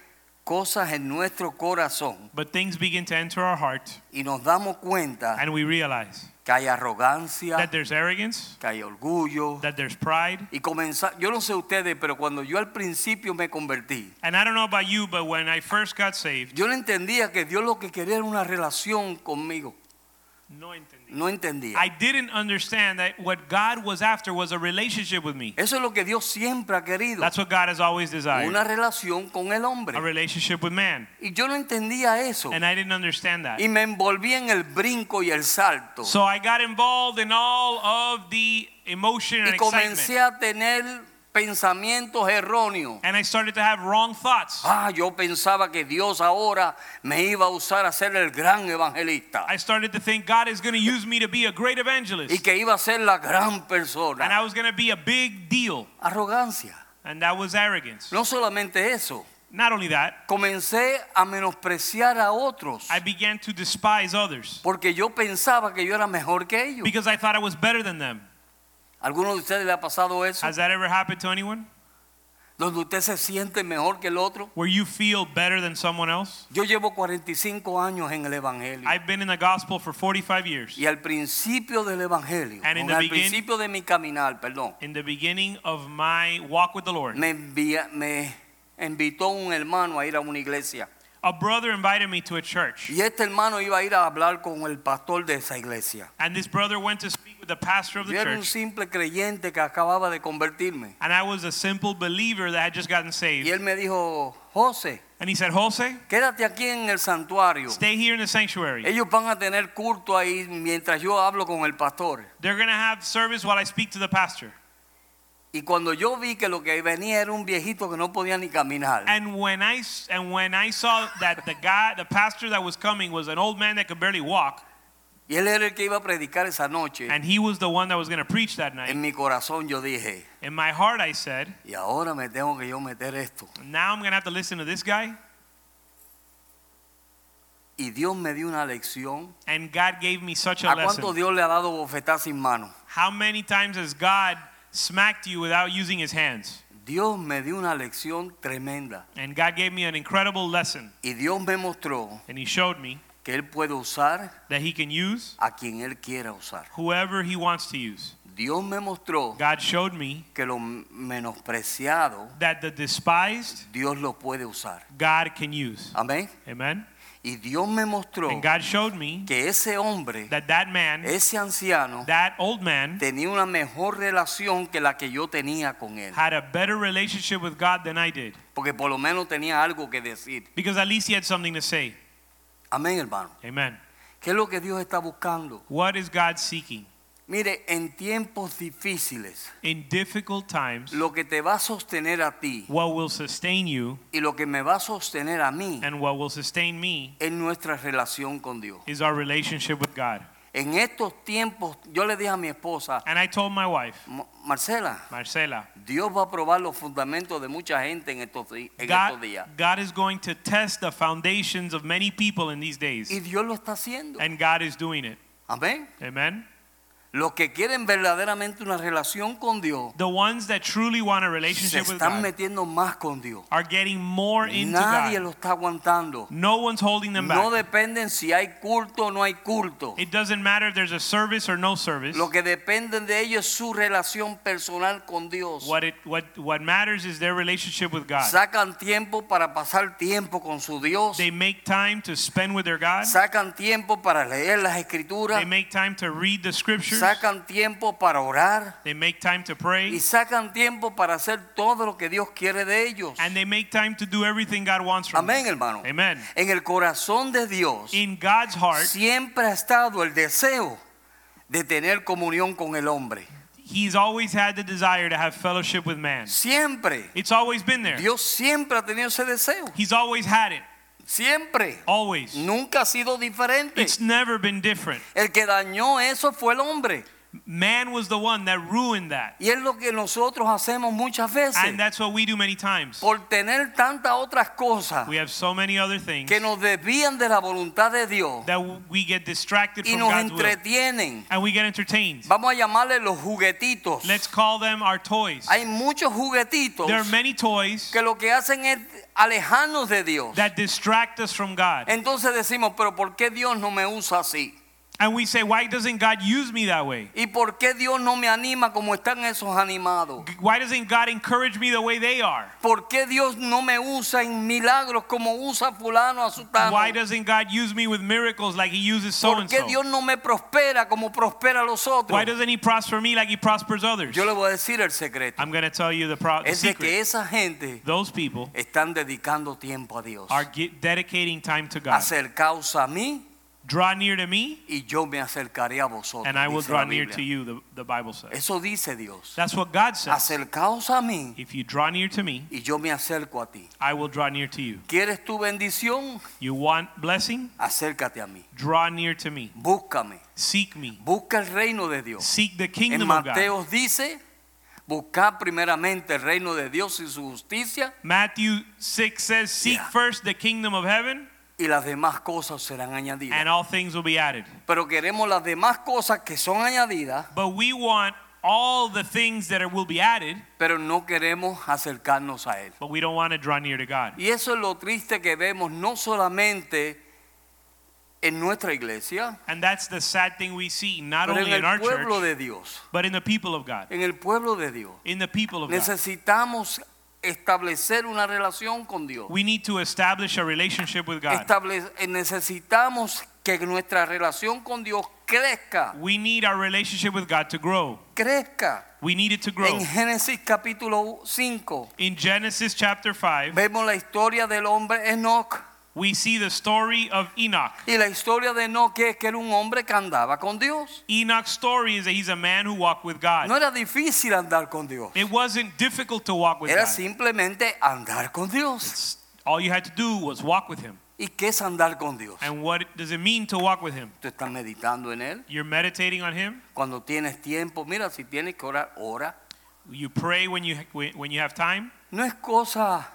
Speaker 1: cosas en nuestro corazón
Speaker 2: But things begin to enter our heart.
Speaker 1: y nos damos cuenta
Speaker 2: And we realize
Speaker 1: que hay arrogancia,
Speaker 2: that there's arrogance,
Speaker 1: que hay orgullo.
Speaker 2: that there's pride.
Speaker 1: Y comenzar, yo no sé ustedes, pero cuando yo al principio me convertí,
Speaker 2: And I don't know about you, but when I first got saved,
Speaker 1: yo no entendía que Dios lo que quería era una relación conmigo.
Speaker 2: No entendí.
Speaker 1: No entendía.
Speaker 2: I didn't understand that what God was after was a relationship with me.
Speaker 1: Eso es lo que Dios siempre ha querido.
Speaker 2: That's what God has always desired.
Speaker 1: Una relación con el hombre.
Speaker 2: A relationship with man.
Speaker 1: Y yo no entendía eso.
Speaker 2: And I didn't understand that.
Speaker 1: Y me envolví en el brinco y el salto.
Speaker 2: So I got involved in all of the emotion and
Speaker 1: Y comencé
Speaker 2: excitement.
Speaker 1: a tener pensamientos erróneos.
Speaker 2: And I started to have wrong thoughts.
Speaker 1: Ah, yo pensaba que Dios ahora me iba a usar a ser el gran evangelista
Speaker 2: I started to think God is going to use me to be a great
Speaker 1: y
Speaker 2: evangelist.
Speaker 1: que iba a ser la gran
Speaker 2: And I
Speaker 1: persona.
Speaker 2: was going to be a big deal.
Speaker 1: Arrogancia.
Speaker 2: And that was arrogance.
Speaker 1: No solamente eso,
Speaker 2: Not only that,
Speaker 1: comencé a menospreciar a otros
Speaker 2: I began to despise others
Speaker 1: porque yo pensaba que yo era mejor que ellos.
Speaker 2: because I thought I was better than them.
Speaker 1: ¿Alguno de ustedes le ha pasado eso?
Speaker 2: Has that ever happened to anyone?
Speaker 1: Donde usted se siente mejor que el otro.
Speaker 2: Where you feel better than someone else?
Speaker 1: Yo llevo 45 años en el Evangelio.
Speaker 2: I've been in the gospel for 45 years.
Speaker 1: Y al principio del Evangelio,
Speaker 2: And in the
Speaker 1: al
Speaker 2: begin-
Speaker 1: principio de mi caminar, perdón,
Speaker 2: In the beginning of my walk with the Lord,
Speaker 1: me, envía- me invitó un hermano a ir a una iglesia.
Speaker 2: a brother invited me to a church.
Speaker 1: Y este hermano iba a ir a hablar con el pastor de esa iglesia.
Speaker 2: And this brother went to speak the pastor of the
Speaker 1: Yo era un
Speaker 2: church.
Speaker 1: simple creyente que acababa de convertirme.
Speaker 2: And I was a simple believer that had just gotten saved.
Speaker 1: Y él me dijo, José,
Speaker 2: And he said, Jose,
Speaker 1: quédate aquí en el santuario.
Speaker 2: stay here in the sanctuary.
Speaker 1: Ellos van a tener culto ahí mientras yo hablo con el pastor.
Speaker 2: They're going to have service while I speak to the pastor.
Speaker 1: Y cuando yo vi que lo que venía era un viejito que no podía ni caminar,
Speaker 2: And when I and when I saw that the guy, the pastor that was coming was an old man that could barely walk,
Speaker 1: y él era el que iba a predicar esa noche,
Speaker 2: and he was the one that was going to preach that night.
Speaker 1: en mi corazón yo dije,
Speaker 2: In my heart, I said,
Speaker 1: y ahora me tengo que yo meter esto.
Speaker 2: now I'm going to have to listen to this guy.
Speaker 1: Y Dios me dio una lección.
Speaker 2: And God gave me such a
Speaker 1: ¿A cuánto
Speaker 2: lesson.
Speaker 1: Dios le ha dado bofetada sin mano?
Speaker 2: How many times has God smacked you without using his hands?
Speaker 1: Dios me dio una lección tremenda.
Speaker 2: And God gave me an incredible lesson.
Speaker 1: Y Dios me mostró
Speaker 2: And he showed me
Speaker 1: que Él puede usar
Speaker 2: that he can use
Speaker 1: a quien Él quiera usar.
Speaker 2: whoever he wants to use.
Speaker 1: Dios me mostró
Speaker 2: God showed me
Speaker 1: que lo menospreciado
Speaker 2: that the despised
Speaker 1: Dios lo puede usar.
Speaker 2: God can use.
Speaker 1: Amén.
Speaker 2: Amen.
Speaker 1: Y Dios me mostró
Speaker 2: And God showed me
Speaker 1: que ese hombre,
Speaker 2: that that man,
Speaker 1: ese anciano,
Speaker 2: that old man,
Speaker 1: tenía una mejor relación que la que yo tenía con él.
Speaker 2: had a better relationship with God than I did.
Speaker 1: Porque por lo menos tenía algo que decir.
Speaker 2: Because at least he had something to say.
Speaker 1: Amén, hermano.
Speaker 2: Amen.
Speaker 1: ¿Qué es lo que Dios está buscando?
Speaker 2: What is God seeking?
Speaker 1: Mire, en tiempos difíciles,
Speaker 2: In difficult times,
Speaker 1: lo que te va a sostener a ti
Speaker 2: what will sustain you
Speaker 1: y lo que me va a sostener a mí
Speaker 2: and what will sustain me
Speaker 1: es nuestra relación con Dios.
Speaker 2: is our relationship with God.
Speaker 1: En estos tiempos, yo le dije a mi esposa,
Speaker 2: And I told my wife,
Speaker 1: Marcela,
Speaker 2: Marcela,
Speaker 1: Dios va a probar los fundamentos de mucha gente en estos, en estos
Speaker 2: God,
Speaker 1: días.
Speaker 2: God is going to test the foundations of many people in these days.
Speaker 1: Y Dios lo está haciendo.
Speaker 2: And God is doing it.
Speaker 1: Amén.
Speaker 2: Amen.
Speaker 1: Los que quieren verdaderamente una relación con Dios
Speaker 2: The ones that truly want a
Speaker 1: se
Speaker 2: relationship with
Speaker 1: están
Speaker 2: God
Speaker 1: metiendo más con Dios.
Speaker 2: are getting more into
Speaker 1: Nadie
Speaker 2: God.
Speaker 1: lo está aguantando.
Speaker 2: No one's holding them
Speaker 1: No
Speaker 2: back.
Speaker 1: dependen si hay culto o no hay culto.
Speaker 2: It doesn't matter if there's a service or no service.
Speaker 1: Lo que dependen de ellos es su relación personal con Dios.
Speaker 2: What it what what matters is their relationship with God.
Speaker 1: Sacan tiempo para pasar tiempo con su Dios.
Speaker 2: They make time to spend with their God.
Speaker 1: Sacan tiempo para leer las escrituras.
Speaker 2: They make time to read the scriptures.
Speaker 1: Sacan tiempo para orar.
Speaker 2: They make time to
Speaker 1: Y
Speaker 2: pray.
Speaker 1: sacan tiempo para hacer todo lo que Dios quiere de ellos.
Speaker 2: And they make time to do everything God wants from
Speaker 1: Amén, hermano.
Speaker 2: Amen.
Speaker 1: En el corazón de Dios
Speaker 2: In God's heart,
Speaker 1: siempre ha estado el deseo de tener comunión con el hombre.
Speaker 2: He's always had the desire to have fellowship with man.
Speaker 1: Siempre.
Speaker 2: It's always been there.
Speaker 1: Dios siempre ha tenido ese deseo.
Speaker 2: He's always had it.
Speaker 1: Siempre.
Speaker 2: Always.
Speaker 1: Nunca ha sido diferente.
Speaker 2: It's never been different.
Speaker 1: El que dañó eso fue el hombre.
Speaker 2: Man was the one that ruined that.
Speaker 1: Y es lo que nosotros hacemos muchas veces.
Speaker 2: And that's what we do many times.
Speaker 1: Por tener tantas otras cosas
Speaker 2: We have so many other things
Speaker 1: que nos desvían de la voluntad de Dios
Speaker 2: that we get distracted
Speaker 1: y
Speaker 2: from
Speaker 1: nos
Speaker 2: God's will.
Speaker 1: entretienen.
Speaker 2: And we get entertained.
Speaker 1: Vamos a llamarle los juguetitos.
Speaker 2: Let's call them our toys.
Speaker 1: Hay muchos juguetitos
Speaker 2: There are many toys
Speaker 1: que lo que hacen es alejarnos de Dios.
Speaker 2: that distract us from God.
Speaker 1: Entonces decimos, pero ¿por qué Dios no me usa así?
Speaker 2: And we say, why doesn't God use me that way?
Speaker 1: ¿Y por qué Dios no me anima como están esos animados?
Speaker 2: Why doesn't God encourage me the way they are?
Speaker 1: ¿Por qué Dios no me usa en milagros como usa fulano a sutano?
Speaker 2: Why doesn't God use me with miracles like He uses so
Speaker 1: ¿Por
Speaker 2: and
Speaker 1: qué
Speaker 2: so?
Speaker 1: Dios no me prospera como prospera los otros?
Speaker 2: Why doesn't He prosper me like He prospers others?
Speaker 1: Yo le voy a decir el secreto.
Speaker 2: I'm going to tell you the, pro- the
Speaker 1: Es de que
Speaker 2: secret.
Speaker 1: esa gente
Speaker 2: Those people
Speaker 1: están dedicando tiempo a Dios.
Speaker 2: are dedicating time to God
Speaker 1: hacer causa a mí
Speaker 2: Draw near to me,
Speaker 1: y yo me acercaré a vosotros.
Speaker 2: and I will
Speaker 1: dice la
Speaker 2: draw near
Speaker 1: Biblia.
Speaker 2: to you, the, the Bible says.
Speaker 1: Eso dice Dios.
Speaker 2: That's what God says.
Speaker 1: Acercaos a mí
Speaker 2: If you draw near to me,
Speaker 1: y yo me acerco a ti.
Speaker 2: I will draw near to you.
Speaker 1: ¿Quieres tu bendición?
Speaker 2: You want blessing?
Speaker 1: Acércate a mí.
Speaker 2: Draw near to me.
Speaker 1: Búscame.
Speaker 2: Seek me.
Speaker 1: Busca el reino de Dios.
Speaker 2: Seek the
Speaker 1: En
Speaker 2: kingdom of God.
Speaker 1: Mateo dice, buscad primeramente el reino de Dios y su justicia
Speaker 2: Matthew 6 says, Seek
Speaker 1: Yeah.
Speaker 2: first the kingdom of heaven,
Speaker 1: y las demás cosas serán añadidas.
Speaker 2: and all things will be added.
Speaker 1: Pero queremos las demás cosas que son añadidas,
Speaker 2: But we want all the things that are, will be added,
Speaker 1: pero no queremos acercarnos a Él.
Speaker 2: but we don't want to draw near to God.
Speaker 1: Y eso es lo triste que vemos no solamente en nuestra iglesia,
Speaker 2: And that's the sad thing we see, not
Speaker 1: pero en
Speaker 2: only in our
Speaker 1: el pueblo
Speaker 2: church,
Speaker 1: de Dios.
Speaker 2: but in the people of God.
Speaker 1: En el pueblo de Dios.
Speaker 2: In the people of God.
Speaker 1: Necesitamos establecer una relación con Dios.
Speaker 2: We need to establish a relationship with God.
Speaker 1: Estable- eh, necesitamos que nuestra relación con Dios crezca,
Speaker 2: We need our relationship with God to grow.
Speaker 1: crezca.
Speaker 2: We need it to grow.
Speaker 1: En Génesis capítulo 5
Speaker 2: In Genesis chapter 5,
Speaker 1: vemos la historia del hombre Enoch.
Speaker 2: We see the story of Enoch.
Speaker 1: Y la historia de Enoch es que era un hombre que andaba con Dios.
Speaker 2: Enoch's story is that he's a man who walked with God.
Speaker 1: No era difícil andar con Dios.
Speaker 2: It wasn't difficult to walk with
Speaker 1: Era
Speaker 2: God.
Speaker 1: simplemente andar con Dios.
Speaker 2: All you had to do was walk with him.
Speaker 1: ¿Y qué es andar con Dios?
Speaker 2: And what does it mean to walk with him?
Speaker 1: Tú estás meditando en Él.
Speaker 2: You're meditating on him.
Speaker 1: Cuando tienes tiempo, mira, si tienes que orar, ora.
Speaker 2: You pray when you when you have time.
Speaker 1: No es cosa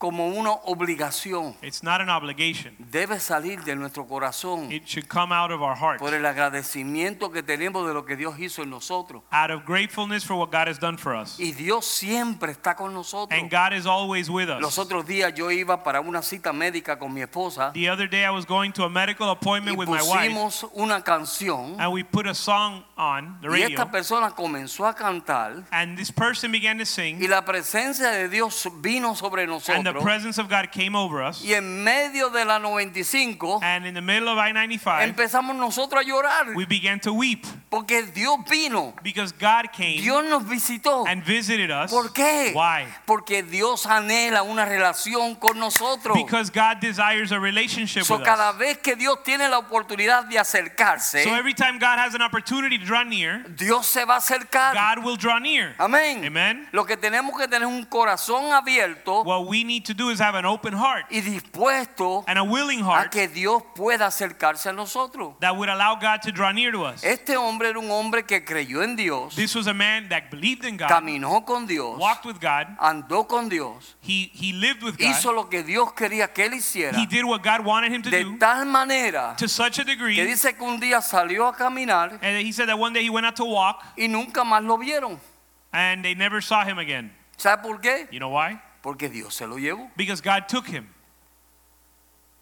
Speaker 1: como una obligación.
Speaker 2: It's not an obligation.
Speaker 1: Debe salir de nuestro corazón
Speaker 2: It should come out of our heart.
Speaker 1: por el agradecimiento que tenemos de lo que Dios hizo en nosotros.
Speaker 2: Out of gratefulness for what God has done for us.
Speaker 1: Y Dios siempre está con nosotros.
Speaker 2: And God is always with
Speaker 1: Los
Speaker 2: us.
Speaker 1: otros días yo iba para una cita médica con mi esposa
Speaker 2: The other day I was going to a medical
Speaker 1: y
Speaker 2: appointment with my wife
Speaker 1: pusimos una canción
Speaker 2: and we put a song on the
Speaker 1: y esta
Speaker 2: radio
Speaker 1: persona comenzó a cantar
Speaker 2: and this person began to
Speaker 1: y
Speaker 2: sing
Speaker 1: la presencia de Dios vino sobre
Speaker 2: and the
Speaker 1: nosotros
Speaker 2: presence of God came over us
Speaker 1: y en medio de la 95
Speaker 2: and in the middle of I-95
Speaker 1: empezamos nosotros a llorar
Speaker 2: we began to weep
Speaker 1: porque Dios vino,
Speaker 2: because God came
Speaker 1: Dios nos visitó.
Speaker 2: and visited us.
Speaker 1: ¿Por qué?
Speaker 2: Why?
Speaker 1: Porque Dios anhela una relación con nosotros.
Speaker 2: Because God desires a relationship
Speaker 1: So,
Speaker 2: with
Speaker 1: cada
Speaker 2: us.
Speaker 1: vez que Dios tiene la oportunidad de acercarse,
Speaker 2: So every time God has an opportunity to draw near,
Speaker 1: Dios se va a acercar.
Speaker 2: God will draw near.
Speaker 1: Amén.
Speaker 2: Amen.
Speaker 1: Lo que tenemos que tener es un corazón abierto
Speaker 2: What we need to do is have an open heart
Speaker 1: y dispuesto
Speaker 2: and a willing
Speaker 1: a
Speaker 2: heart
Speaker 1: que Dios pueda acercarse a nosotros.
Speaker 2: that would allow God to draw near to us.
Speaker 1: Este hombre era un hombre que creyó en Dios,
Speaker 2: This was a man that believed in God,
Speaker 1: caminó con Dios,
Speaker 2: walked with God,
Speaker 1: andó con Dios,
Speaker 2: he, he lived with
Speaker 1: hizo
Speaker 2: God,
Speaker 1: lo que Dios quería que él hiciera
Speaker 2: he did what God wanted him to
Speaker 1: de
Speaker 2: do
Speaker 1: tal manera
Speaker 2: to such a
Speaker 1: que
Speaker 2: degree,
Speaker 1: dice que un día salió a caminar
Speaker 2: and he said that one day he went out to walk
Speaker 1: y nunca más lo vieron.
Speaker 2: and they never saw him again.
Speaker 1: ¿Sabe por qué?
Speaker 2: You know why?
Speaker 1: Porque Dios se lo llevó.
Speaker 2: Because God took him.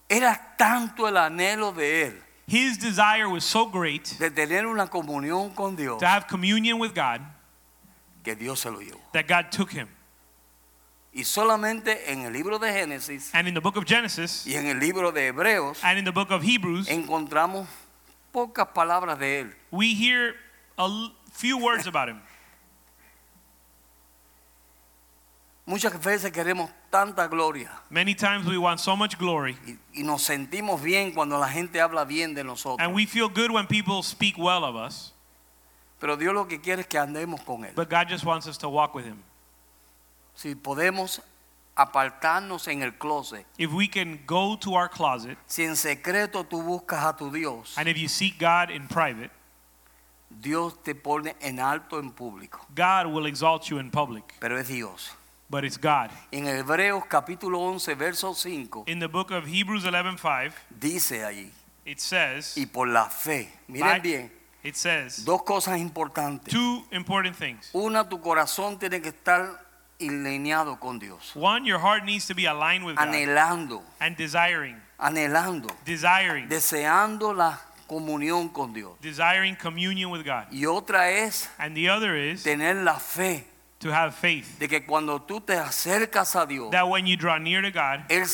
Speaker 1: Era tanto el anhelo de él
Speaker 2: His desire was so great
Speaker 1: de tener una comunión con Dios
Speaker 2: to have communion with God
Speaker 1: que Dios se lo llevó.
Speaker 2: that God took him.
Speaker 1: Y solamente en el libro de Génesis
Speaker 2: And in the book of Genesis
Speaker 1: y en el libro de Hebreos
Speaker 2: and in the book of Hebrews,
Speaker 1: encontramos pocas palabras de él.
Speaker 2: we hear a few words about him.
Speaker 1: Muchas veces queremos tanta gloria
Speaker 2: Many times we want so much glory
Speaker 1: y, y nos sentimos bien cuando la gente habla bien de nosotros.
Speaker 2: and we feel good when people speak well of us,
Speaker 1: Pero Dios lo que quiere es que andemos con él.
Speaker 2: but God just wants us to walk with him.
Speaker 1: Si podemos apartarnos en el closet,
Speaker 2: If we can go to our closet
Speaker 1: si en secreto tú buscas a tu Dios,
Speaker 2: and if you seek God in private,
Speaker 1: Dios te pone en alto en público.
Speaker 2: God will exalt you in public,
Speaker 1: Pero es Dios.
Speaker 2: But it's God.
Speaker 1: En Hebreos capítulo 11, verso 5,
Speaker 2: In the book of Hebrews 11:5,
Speaker 1: dice allí,
Speaker 2: it says,
Speaker 1: y por la fe, miren
Speaker 2: By-
Speaker 1: bien,
Speaker 2: it says
Speaker 1: dos cosas importantes.
Speaker 2: two important things.
Speaker 1: Una, tu corazón tiene que estar alineado con Dios,
Speaker 2: One, your heart needs to be aligned with God
Speaker 1: anhelando,
Speaker 2: and desiring,
Speaker 1: anhelando,
Speaker 2: desiring,
Speaker 1: deseando la comunión con Dios.
Speaker 2: desiring communion with God.
Speaker 1: Y otra es
Speaker 2: And the other is
Speaker 1: tener la fe
Speaker 2: to have faith
Speaker 1: de que cuando tú te acercas a Dios,
Speaker 2: that when you draw near to God,
Speaker 1: Él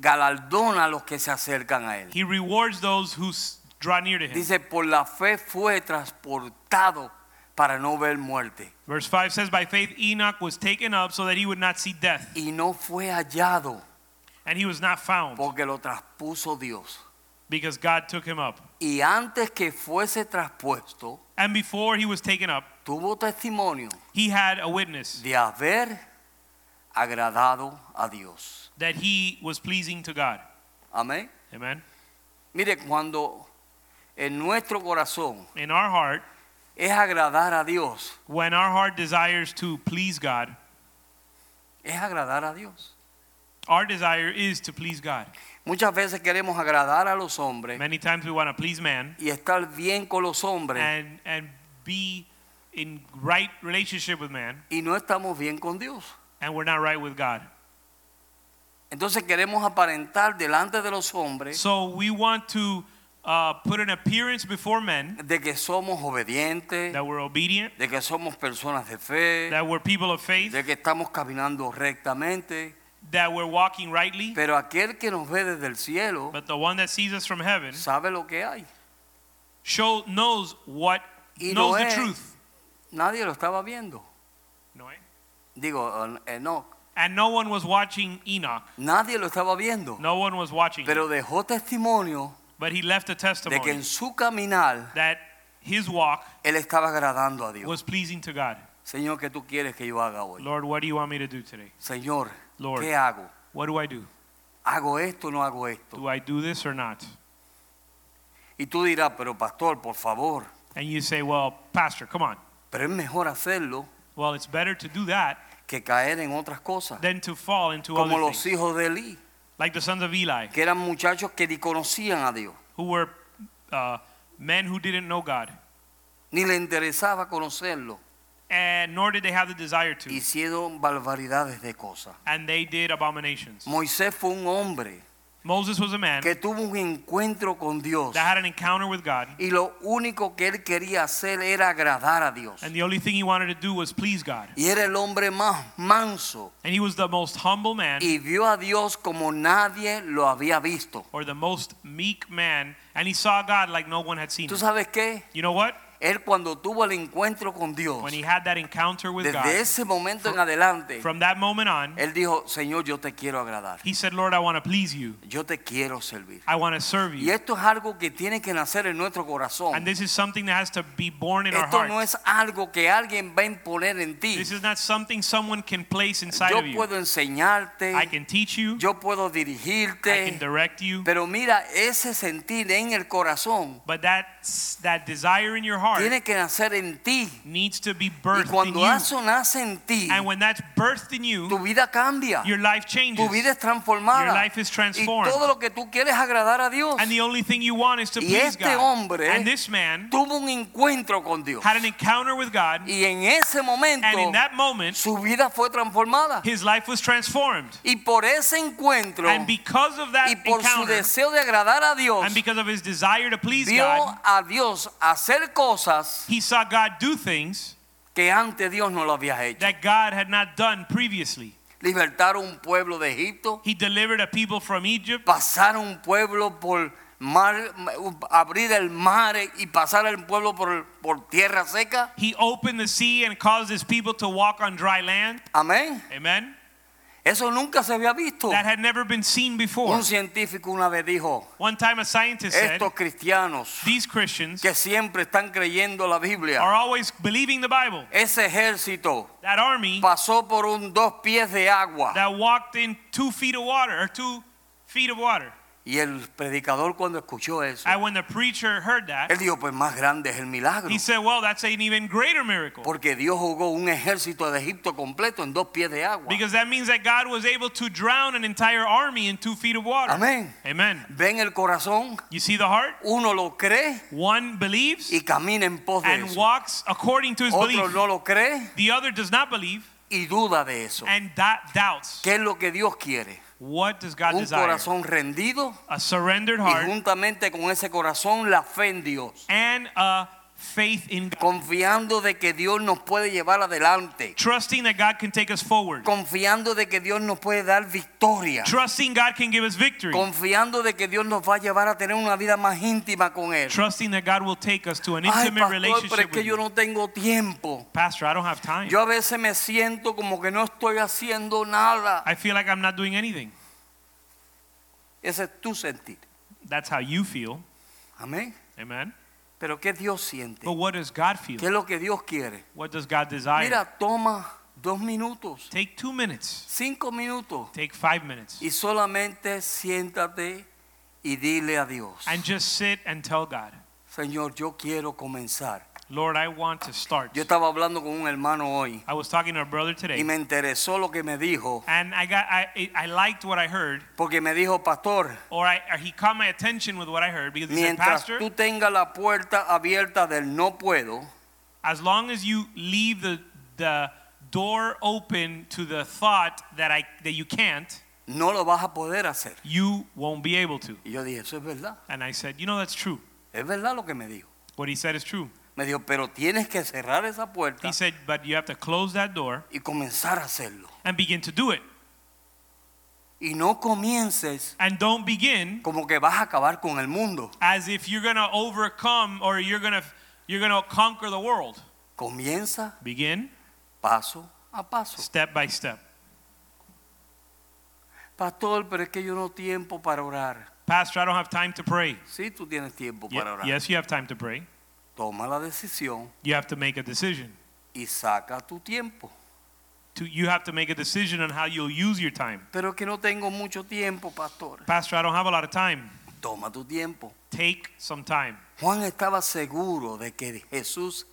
Speaker 1: galardona a los que se acercan a Él.
Speaker 2: He rewards those who draw near to Him.
Speaker 1: Dice, por la fe fue transportado para no ver muerte.
Speaker 2: Verse 5 says, By faith Enoch was taken up so that he would not see death,
Speaker 1: Y no fue hallado
Speaker 2: and he was not found
Speaker 1: porque lo traspuso Dios.
Speaker 2: because God took him up.
Speaker 1: y antes que fuese traspuesto,
Speaker 2: And before he was taken up,
Speaker 1: tuvo testimonio
Speaker 2: he had a witness
Speaker 1: de haber agradado a Dios.
Speaker 2: that he was pleasing to God.
Speaker 1: Amén.
Speaker 2: Amen.
Speaker 1: Mire, cuando en nuestro corazón
Speaker 2: In our heart,
Speaker 1: es agradar a Dios,
Speaker 2: when our heart desires to please God,
Speaker 1: es agradar a Dios.
Speaker 2: Our desire is to please God.
Speaker 1: Muchas veces queremos agradar a los hombres
Speaker 2: Many times we want to please man
Speaker 1: y estar bien con los hombres
Speaker 2: and and be in right relationship with man,
Speaker 1: y no estamos bien con Dios.
Speaker 2: and we're not right with God.
Speaker 1: Entonces queremos aparentar delante de los hombres
Speaker 2: So we want to uh, put an appearance before men
Speaker 1: de que somos obedientes,
Speaker 2: that we're obedient,
Speaker 1: de que somos personas de fe,
Speaker 2: that we're people of faith,
Speaker 1: de que estamos caminando rectamente,
Speaker 2: that we're walking rightly.
Speaker 1: pero aquel que nos ve desde el cielo
Speaker 2: But the one that sees us from heaven
Speaker 1: sabe lo que hay.
Speaker 2: show knows what
Speaker 1: Y
Speaker 2: knows
Speaker 1: Noé-
Speaker 2: the truth.
Speaker 1: Nadie lo estaba viendo.
Speaker 2: Noé.
Speaker 1: Digo, Enoch,
Speaker 2: And no one was watching Enoch.
Speaker 1: nadie lo estaba viendo.
Speaker 2: No one was watching.
Speaker 1: Pero dejó testimonio
Speaker 2: But he left a
Speaker 1: de que
Speaker 2: testimony
Speaker 1: en su caminar
Speaker 2: that his walk
Speaker 1: él estaba agradando a Dios.
Speaker 2: was pleasing to God.
Speaker 1: Señor, ¿qué tú quieres que yo haga hoy?
Speaker 2: Lord, what do you want me to do today?
Speaker 1: Señor,
Speaker 2: Lord.
Speaker 1: ¿qué hago?
Speaker 2: What do I do?
Speaker 1: ¿Hago esto o no hago esto?
Speaker 2: Do I do this or not?
Speaker 1: Y tú dirás, pero pastor, por favor,
Speaker 2: And you say, well, Pastor, come on.
Speaker 1: pero es mejor hacerlo
Speaker 2: Well, it's better to do that
Speaker 1: que caer en otras cosas.
Speaker 2: than to fall into
Speaker 1: Como
Speaker 2: other
Speaker 1: los
Speaker 2: things.
Speaker 1: hijos de Elí,
Speaker 2: Like the sons of Eli,
Speaker 1: que eran muchachos que ni conocían a Dios,
Speaker 2: who were uh, men who didn't know God,
Speaker 1: ni le interesaba conocerlo.
Speaker 2: And nor did they have the desire to.
Speaker 1: Hicieron barbaridades de cosas.
Speaker 2: And they did abominations.
Speaker 1: Moisés fue un hombre
Speaker 2: Moses was a man
Speaker 1: que tuvo un encuentro con Dios
Speaker 2: that had an encounter with God,
Speaker 1: y lo único que él quería hacer era agradar a Dios.
Speaker 2: and the only thing he wanted to do was please God.
Speaker 1: Y era el hombre más manso
Speaker 2: And he was the most humble man,
Speaker 1: y vio a Dios como nadie lo había visto.
Speaker 2: or the most meek man, and he saw God like no one had seen
Speaker 1: ¿Tú
Speaker 2: him.
Speaker 1: sabes qué?
Speaker 2: You know what?
Speaker 1: Él cuando tuvo el encuentro con Dios,
Speaker 2: When he had that encounter with
Speaker 1: desde
Speaker 2: God,
Speaker 1: ese momento en adelante,
Speaker 2: from that moment on,
Speaker 1: él dijo, Señor, yo te quiero agradar.
Speaker 2: he said, Lord, I want to please you.
Speaker 1: Yo te quiero servir.
Speaker 2: I want to serve
Speaker 1: Y
Speaker 2: you.
Speaker 1: esto es algo que tiene que nacer en nuestro corazón.
Speaker 2: And this is something that has to be born in our
Speaker 1: Esto no es algo que alguien va a imponer en ti.
Speaker 2: This is not something someone can place inside
Speaker 1: Yo
Speaker 2: of you.
Speaker 1: puedo enseñarte,
Speaker 2: I can teach you,
Speaker 1: yo puedo
Speaker 2: I can
Speaker 1: dirigirte,
Speaker 2: direct you,
Speaker 1: pero mira, ese sentir en el corazón
Speaker 2: but that, that desire in your heart
Speaker 1: tiene que nacer en ti.
Speaker 2: needs to be
Speaker 1: Y
Speaker 2: birthed in
Speaker 1: cuando
Speaker 2: you.
Speaker 1: nace en ti,
Speaker 2: And when that's birthed in you,
Speaker 1: tu vida cambia,
Speaker 2: your life changes.
Speaker 1: tu vida es
Speaker 2: Your life is
Speaker 1: Y
Speaker 2: transformed.
Speaker 1: todo lo que tú quieres agradar a Dios.
Speaker 2: And the only thing you want is to
Speaker 1: Y
Speaker 2: please
Speaker 1: este
Speaker 2: God.
Speaker 1: hombre
Speaker 2: And this man
Speaker 1: Tuvo un encuentro con Dios.
Speaker 2: had an encounter with God,
Speaker 1: Y en ese momento
Speaker 2: and in that moment,
Speaker 1: su vida fue transformada.
Speaker 2: his life was transformed.
Speaker 1: Y por ese encuentro
Speaker 2: And because of that
Speaker 1: y por su
Speaker 2: encounter,
Speaker 1: deseo de agradar a Dios,
Speaker 2: and because of his desire to please
Speaker 1: vio
Speaker 2: God,
Speaker 1: a Dios hacer cosas
Speaker 2: he saw God do things
Speaker 1: que antes Dios no lo había hecho.
Speaker 2: that God had not done previously.
Speaker 1: Libertar un pueblo de Egipto,
Speaker 2: He delivered a people from Egypt,
Speaker 1: pasar un pueblo por mar, abrir el mar y pasar al pueblo por, por tierra seca.
Speaker 2: he opened the sea and caused his people to walk on dry land.
Speaker 1: Amén.
Speaker 2: Amen.
Speaker 1: Eso nunca se había visto.
Speaker 2: That had never been seen before.
Speaker 1: Un científico una vez dijo,
Speaker 2: One time a scientist said,
Speaker 1: estos cristianos
Speaker 2: these Christians
Speaker 1: que siempre están creyendo la Biblia,
Speaker 2: are always believing the Bible.
Speaker 1: ese ejército
Speaker 2: That army
Speaker 1: pasó por un dos pies de agua.
Speaker 2: that walked in two feet of water or two feet of water.
Speaker 1: Y el predicador cuando escuchó eso,
Speaker 2: And when the preacher heard that,
Speaker 1: él dijo, pues más grande es el milagro.
Speaker 2: he said, Well, that's an even greater miracle.
Speaker 1: Porque Dios jugó un ejército de Egipto completo en dos pies de agua.
Speaker 2: Because that means that God was able to drown an entire army in two feet of water.
Speaker 1: Amén.
Speaker 2: Amen.
Speaker 1: Ven el corazón,
Speaker 2: You see the heart?
Speaker 1: uno lo cree
Speaker 2: One believes
Speaker 1: y camina en pos de
Speaker 2: and
Speaker 1: eso.
Speaker 2: walks according to his
Speaker 1: Otro
Speaker 2: belief.
Speaker 1: no lo cree
Speaker 2: The other does not believe
Speaker 1: y duda de eso.
Speaker 2: and that doubts.
Speaker 1: ¿Qué es lo que Dios quiere?
Speaker 2: What does God
Speaker 1: Un
Speaker 2: desire?
Speaker 1: corazón rendido
Speaker 2: A surrendered
Speaker 1: y
Speaker 2: heart
Speaker 1: juntamente con ese corazón la fe en Dios.
Speaker 2: and a faith in God.
Speaker 1: Confiando de que Dios nos puede llevar adelante.
Speaker 2: Trusting that God can take us forward.
Speaker 1: Confiando de que Dios nos puede dar victoria.
Speaker 2: Trusting God can give us victory.
Speaker 1: Confiando de que Dios nos va a llevar a tener una vida más íntima con Él.
Speaker 2: Trusting that God will take us to an
Speaker 1: Ay,
Speaker 2: intimate
Speaker 1: pastor, pero es
Speaker 2: relationship
Speaker 1: que
Speaker 2: with
Speaker 1: yo no tengo tiempo.
Speaker 2: Pastor, I don't have time.
Speaker 1: Yo a veces me siento como que no estoy haciendo nada.
Speaker 2: I feel like I'm not doing anything.
Speaker 1: Ese es tu sentir.
Speaker 2: That's how you feel.
Speaker 1: Amén.
Speaker 2: Amen.
Speaker 1: Pero ¿qué Dios siente?
Speaker 2: But what does God
Speaker 1: ¿Qué
Speaker 2: feel?
Speaker 1: es lo que Dios quiere?
Speaker 2: What does God desire?
Speaker 1: Mira, toma dos minutos,
Speaker 2: Take two minutes.
Speaker 1: cinco minutos
Speaker 2: Take five minutes.
Speaker 1: y solamente siéntate y dile a Dios,
Speaker 2: And just sit and tell God,
Speaker 1: Señor, yo quiero comenzar.
Speaker 2: Lord, I want to start.
Speaker 1: Yo estaba hablando con un hermano hoy
Speaker 2: I was talking to a brother
Speaker 1: y
Speaker 2: today,
Speaker 1: me interesó lo que me dijo,
Speaker 2: and I got I I liked what I heard,
Speaker 1: porque me dijo, pastor,
Speaker 2: or I or he caught my attention with what I heard because he said,
Speaker 1: mientras
Speaker 2: Pastor,
Speaker 1: tú tengas la puerta abierta del no puedo,
Speaker 2: as long as you leave the the door open to the thought that I that you can't,
Speaker 1: no lo vas a poder hacer.
Speaker 2: you won't be able to.
Speaker 1: Y yo dije, eso es verdad,
Speaker 2: And I said, you know that's true.
Speaker 1: es verdad lo que me dijo.
Speaker 2: What he said is true.
Speaker 1: Me dijo, pero tienes que cerrar esa puerta
Speaker 2: He said, but you have to close that door
Speaker 1: y comenzar a hacerlo.
Speaker 2: and begin to do it.
Speaker 1: Y no comiences
Speaker 2: And don't begin
Speaker 1: como que vas a acabar con el mundo.
Speaker 2: as if you're going to overcome or you're going to you're going to conquer the world.
Speaker 1: Comienza
Speaker 2: Begin
Speaker 1: paso a paso.
Speaker 2: step by step.
Speaker 1: Pastor, pero es que yo no tengo tiempo para orar.
Speaker 2: Pastor, I don't have time to pray.
Speaker 1: Sí, tú tienes tiempo
Speaker 2: Ye-
Speaker 1: para orar.
Speaker 2: yes, you have time to pray.
Speaker 1: Toma la decisión
Speaker 2: You have to make a decision.
Speaker 1: y saca tu tiempo.
Speaker 2: To, you have to make a decision on how you'll use your time.
Speaker 1: Pero que no tengo mucho tiempo, pastor.
Speaker 2: Pastor, I don't have a lot of time.
Speaker 1: Toma tu tiempo.
Speaker 2: Take some time.
Speaker 1: Juan estaba seguro de que Jesús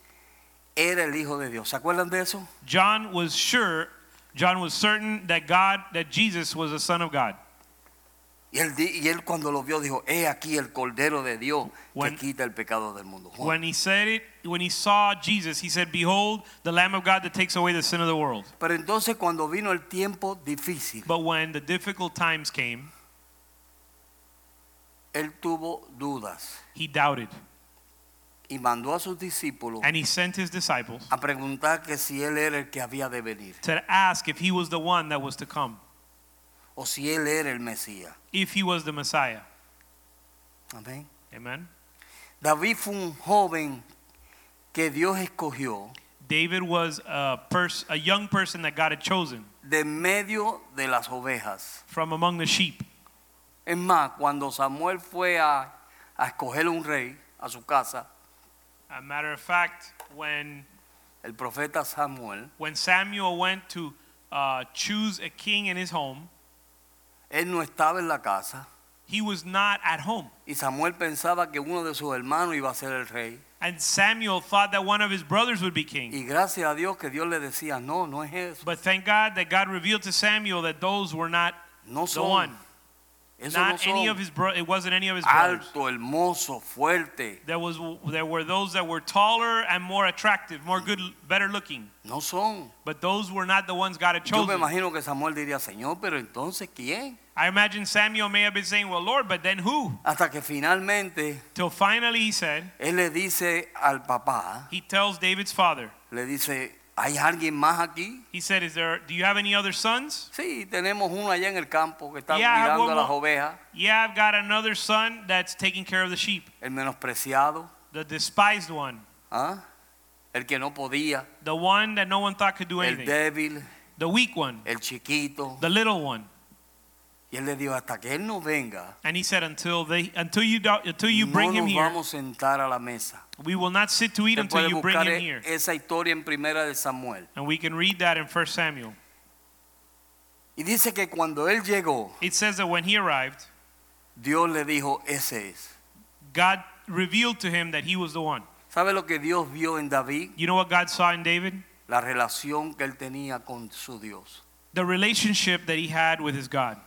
Speaker 1: era el Hijo de Dios. ¿Se acuerdan de eso?
Speaker 2: John was sure, John was certain that God, that Jesus was the Son of God.
Speaker 1: Y él, y él cuando lo vio dijo, he aquí el Cordero de Dios
Speaker 2: When-
Speaker 1: que quita el pecado del mundo. Juan.
Speaker 2: When he said it, when he saw Jesus, he said, Behold, the Lamb of God that takes away the sin of the world.
Speaker 1: Pero entonces cuando vino el tiempo difícil,
Speaker 2: But when the difficult times came,
Speaker 1: él tuvo dudas
Speaker 2: he doubted.
Speaker 1: y mandó a sus discípulos
Speaker 2: And he sent his disciples
Speaker 1: a preguntar que si él era el que había de venir
Speaker 2: to ask if he was the one that was to come,
Speaker 1: o si él era el Mesías.
Speaker 2: if he was the Messiah.
Speaker 1: Amén.
Speaker 2: Amen.
Speaker 1: David fue un joven que Dios escogió
Speaker 2: David was a, a young person that God had chosen
Speaker 1: de medio de las ovejas.
Speaker 2: from among the sheep.
Speaker 1: Es más, cuando Samuel fue a, a escoger un rey a su casa,
Speaker 2: A matter of fact, when
Speaker 1: el profeta Samuel,
Speaker 2: when Samuel went to uh, choose a king in his home,
Speaker 1: él no estaba en la casa
Speaker 2: he was not at home.
Speaker 1: y Samuel pensaba que uno de sus hermanos iba a ser el rey.
Speaker 2: And Samuel thought that one of his brothers would be king.
Speaker 1: Y gracias a Dios que Dios le decía, no, no es eso.
Speaker 2: But thank God that God revealed to Samuel that those were not
Speaker 1: No
Speaker 2: the one.
Speaker 1: Eso no
Speaker 2: Not any of his bro- it wasn't any of his brothers.
Speaker 1: Alto, hermoso, fuerte.
Speaker 2: There was there were those that were taller and more attractive, more good better looking.
Speaker 1: No son.
Speaker 2: But those were not the ones God had
Speaker 1: Yo me
Speaker 2: chosen.
Speaker 1: imagino que Samuel diría, Señor, pero entonces ¿quién?
Speaker 2: I imagine Samuel may have been saying, "Well, Lord, but then who?"
Speaker 1: Hasta que finalmente
Speaker 2: Till finally he said,
Speaker 1: él le dice al papá,
Speaker 2: he tells David's father,
Speaker 1: le dice, ¿hay alguien más aquí?
Speaker 2: he said, "Is there do you have any other sons?"
Speaker 1: Sí, tenemos uno allá en el campo que está
Speaker 2: Yeah, I have
Speaker 1: cuidando
Speaker 2: one
Speaker 1: a las
Speaker 2: more.
Speaker 1: ovejas,
Speaker 2: Yeah, I've got another son that's taking care of the sheep.
Speaker 1: el menospreciado,
Speaker 2: The despised one,
Speaker 1: ¿ah? el que no podía,
Speaker 2: the one that no one thought could do
Speaker 1: el
Speaker 2: anything.
Speaker 1: débil,
Speaker 2: The weak one,
Speaker 1: el chiquito.
Speaker 2: the little one.
Speaker 1: Y él le dijo, hasta que él no venga,
Speaker 2: And he said, "Until they until you do, until you
Speaker 1: no
Speaker 2: bring him
Speaker 1: nos
Speaker 2: here,
Speaker 1: vamos a sentar a la mesa.
Speaker 2: We will not sit to eat
Speaker 1: Usted
Speaker 2: until
Speaker 1: puede
Speaker 2: you bring
Speaker 1: buscar
Speaker 2: him here."
Speaker 1: esa historia en primera de Samuel.
Speaker 2: And we can read that in 1 Samuel.
Speaker 1: Y dice que cuando él llegó,
Speaker 2: It says that when he arrived,
Speaker 1: Dios le dijo, ese es.
Speaker 2: God revealed to him that he was the one.
Speaker 1: ¿Sabe lo que Dios vio en David?
Speaker 2: You know what God saw in David?
Speaker 1: La relación que él tenía con su Dios.
Speaker 2: The relationship that he had with his God.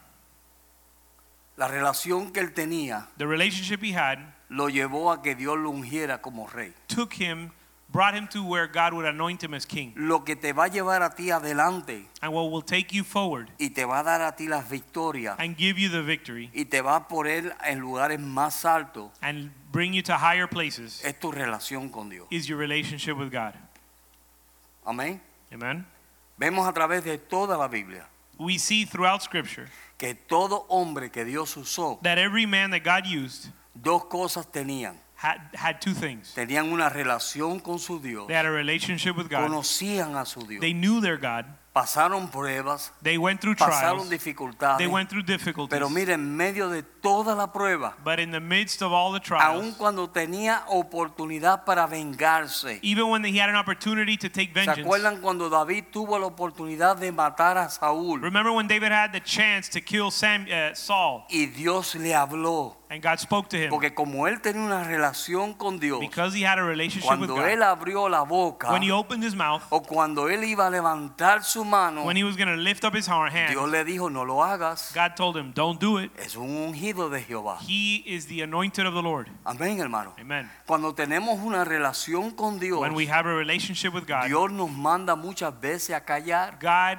Speaker 1: La relación que él tenía
Speaker 2: The relationship he had
Speaker 1: lo llevó a que Dios lo ungiera como rey.
Speaker 2: took him, brought him to where God would anoint him as king.
Speaker 1: Lo que te va a llevar a ti adelante
Speaker 2: And what will take you forward
Speaker 1: y te va a dar a ti las victorias
Speaker 2: and give you the victory
Speaker 1: y te va a poner en lugares más altos
Speaker 2: and bring you to higher places
Speaker 1: es tu relación con Dios.
Speaker 2: is your relationship with God.
Speaker 1: Amén.
Speaker 2: Amen.
Speaker 1: Vemos a través de toda la Biblia
Speaker 2: We see throughout scripture
Speaker 1: que todo hombre que Dios usó,
Speaker 2: that every man that God used
Speaker 1: dos cosas tenían.
Speaker 2: had, had two things.
Speaker 1: Tenían una relación con su Dios,
Speaker 2: They had a relationship with God.
Speaker 1: conocían a su Dios
Speaker 2: They knew their God
Speaker 1: pasaron pruebas,
Speaker 2: They went through
Speaker 1: pasaron
Speaker 2: trials.
Speaker 1: dificultades.
Speaker 2: They went through difficulties.
Speaker 1: Pero mire, en medio de toda la prueba,
Speaker 2: But in the midst of all the
Speaker 1: aun
Speaker 2: trials,
Speaker 1: cuando tenía oportunidad para vengarse.
Speaker 2: even when he had an opportunity to take
Speaker 1: ¿Se
Speaker 2: vengeance,
Speaker 1: acuerdan cuando David tuvo la oportunidad de matar a Saúl?
Speaker 2: remember when David had the chance to kill Sam, uh, Saul,
Speaker 1: Y Dios le habló.
Speaker 2: and God spoke to him
Speaker 1: Porque como él tenía una relación con Dios,
Speaker 2: because he had a relationship with
Speaker 1: cuando
Speaker 2: God.
Speaker 1: él abrió la boca
Speaker 2: When he opened his mouth,
Speaker 1: o cuando él iba a levantar su mano,
Speaker 2: when he was going to lift up his hand,
Speaker 1: Dios le dijo, no lo hagas.
Speaker 2: God told him, "Don't do it."
Speaker 1: Es un ungido de Jehová.
Speaker 2: He is the anointed of the Lord.
Speaker 1: Amén, hermano.
Speaker 2: Amen.
Speaker 1: Cuando tenemos una relación con Dios,
Speaker 2: When we have a relationship with God,
Speaker 1: Dios nos manda muchas veces a callar.
Speaker 2: God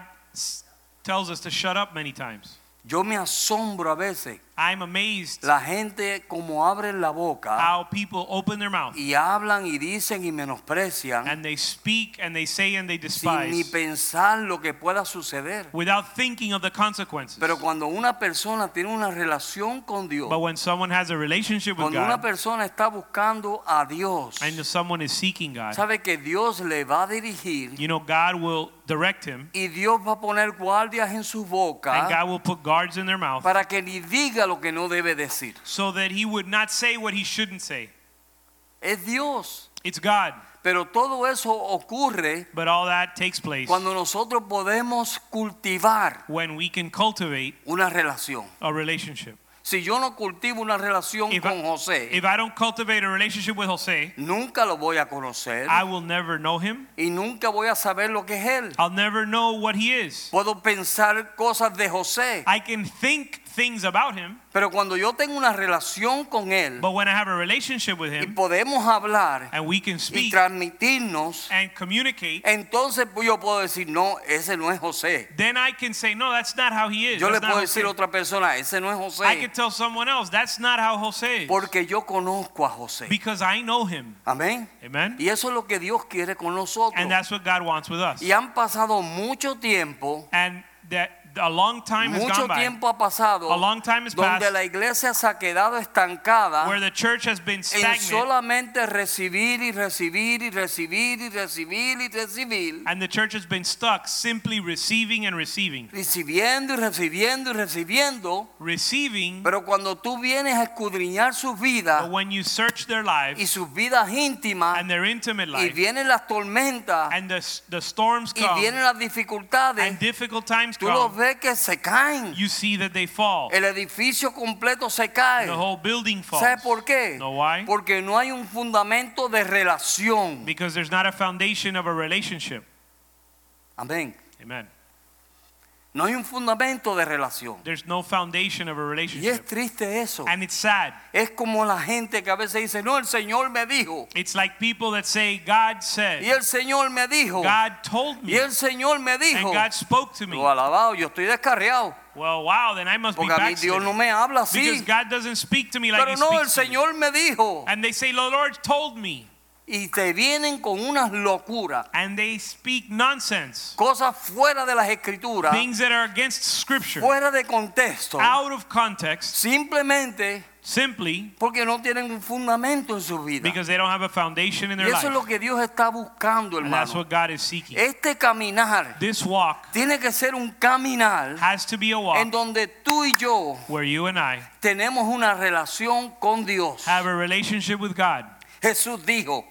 Speaker 2: tells us to shut up many times.
Speaker 1: Yo me asombro a veces
Speaker 2: I'm amazed
Speaker 1: la gente como abren la boca
Speaker 2: how people open their mouth
Speaker 1: y hablan y dicen y menosprecian
Speaker 2: and they speak and they say and they
Speaker 1: sin ni
Speaker 2: despise
Speaker 1: pensar lo que pueda suceder.
Speaker 2: without thinking of the consequences.
Speaker 1: Pero cuando una persona tiene una relación con Dios,
Speaker 2: But when someone has a relationship with
Speaker 1: cuando una
Speaker 2: God
Speaker 1: persona está buscando a Dios,
Speaker 2: and someone is seeking God,
Speaker 1: sabe que Dios le va a dirigir
Speaker 2: you know God will direct him
Speaker 1: y Dios va a poner guardias en su
Speaker 2: and God will put guards in their mouth
Speaker 1: para que ni diga lo que no debe decir.
Speaker 2: so that he would not say what he shouldn't say.
Speaker 1: Es Dios.
Speaker 2: It's God.
Speaker 1: Pero todo eso ocurre
Speaker 2: But all that takes place
Speaker 1: cuando nosotros podemos cultivar
Speaker 2: when we can cultivate
Speaker 1: una relación.
Speaker 2: a relationship.
Speaker 1: Si yo no cultivo una relación
Speaker 2: If
Speaker 1: con
Speaker 2: I,
Speaker 1: José,
Speaker 2: if I don't cultivate a relationship with Jose,
Speaker 1: nunca lo voy a conocer
Speaker 2: I will never know him.
Speaker 1: y nunca voy a saber lo que es él.
Speaker 2: I'll never know what he is.
Speaker 1: Puedo pensar cosas de José,
Speaker 2: I can think things about him,
Speaker 1: pero cuando yo tengo una relación con él
Speaker 2: but when I have a relationship with
Speaker 1: y
Speaker 2: him
Speaker 1: podemos hablar
Speaker 2: and we can
Speaker 1: y
Speaker 2: speak
Speaker 1: transmitirnos,
Speaker 2: and communicate,
Speaker 1: entonces yo puedo decir, no, ese no es José.
Speaker 2: then I can say, no, that's not how he is.
Speaker 1: Yo
Speaker 2: That's not
Speaker 1: puedo decir a otra persona, ese no es
Speaker 2: I can tell someone else, that's not how Jose is.
Speaker 1: porque yo conozco a José.
Speaker 2: Because I know him.
Speaker 1: Amén.
Speaker 2: Amen.
Speaker 1: Y eso es lo que Dios quiere con nosotros.
Speaker 2: And that's what God wants with us.
Speaker 1: Y han pasado mucho tiempo,
Speaker 2: And that a long time has
Speaker 1: mucho
Speaker 2: gone by
Speaker 1: tiempo ha pasado,
Speaker 2: A long time has
Speaker 1: donde
Speaker 2: passed
Speaker 1: la iglesia se ha quedado estancada
Speaker 2: where the church has been
Speaker 1: en
Speaker 2: stagnant
Speaker 1: solamente recibir y recibir y recibir y recibir y recibir,
Speaker 2: and the church has been stuck simply receiving and receiving.
Speaker 1: recibiendo y recibiendo y recibiendo.
Speaker 2: Receiving,
Speaker 1: Pero cuando tú vienes a escudriñar sus vidas
Speaker 2: but when you search their
Speaker 1: y
Speaker 2: lives
Speaker 1: sus vidas íntimas
Speaker 2: and their intimate
Speaker 1: y
Speaker 2: life
Speaker 1: vienen las tormentas
Speaker 2: and the, the storms
Speaker 1: y
Speaker 2: come
Speaker 1: vienen las dificultades,
Speaker 2: and difficult times
Speaker 1: tú los
Speaker 2: come,
Speaker 1: ves que se caen.
Speaker 2: you see that they fall.
Speaker 1: El edificio completo se cae.
Speaker 2: The whole building falls.
Speaker 1: ¿Sabe por qué?
Speaker 2: Know why?
Speaker 1: Porque no hay un fundamento de relación.
Speaker 2: Because there's not a foundation of a relationship.
Speaker 1: Amén.
Speaker 2: Amen.
Speaker 1: No hay un fundamento de relación.
Speaker 2: There's no foundation of a
Speaker 1: Y es
Speaker 2: relationship.
Speaker 1: triste eso.
Speaker 2: And it's sad.
Speaker 1: Es como la gente que a veces dice, no, el Señor me dijo.
Speaker 2: It's like people that say, God
Speaker 1: Y
Speaker 2: said,
Speaker 1: el Señor me dijo.
Speaker 2: God told
Speaker 1: Y
Speaker 2: me,
Speaker 1: el Señor me dijo.
Speaker 2: and God spoke to me.
Speaker 1: Lo alabado, yo estoy descarriado.
Speaker 2: Well, wow, then I must be
Speaker 1: Porque a mí Dios no me habla
Speaker 2: Because
Speaker 1: así.
Speaker 2: God doesn't speak to me like
Speaker 1: Pero
Speaker 2: He
Speaker 1: no, el
Speaker 2: me.
Speaker 1: Señor me dijo.
Speaker 2: And they say, the Lord told me.
Speaker 1: Y te vienen con unas locuras.
Speaker 2: And they speak nonsense.
Speaker 1: Cosas fuera de las escrituras.
Speaker 2: Things that are against Scripture.
Speaker 1: Fuera de contexto.
Speaker 2: Out of context.
Speaker 1: Simplemente
Speaker 2: Simply
Speaker 1: porque no tienen un fundamento en su vida.
Speaker 2: because they don't have a foundation in
Speaker 1: Y
Speaker 2: their
Speaker 1: eso es lo que Dios está buscando,
Speaker 2: And that's
Speaker 1: hermano.
Speaker 2: what God is seeking.
Speaker 1: Este caminar
Speaker 2: This walk
Speaker 1: tiene que ser un caminar
Speaker 2: has to be a
Speaker 1: en
Speaker 2: walk
Speaker 1: donde tú y yo
Speaker 2: where you and I
Speaker 1: tenemos una relación con Dios.
Speaker 2: have a relationship with God.
Speaker 1: Jesús dijo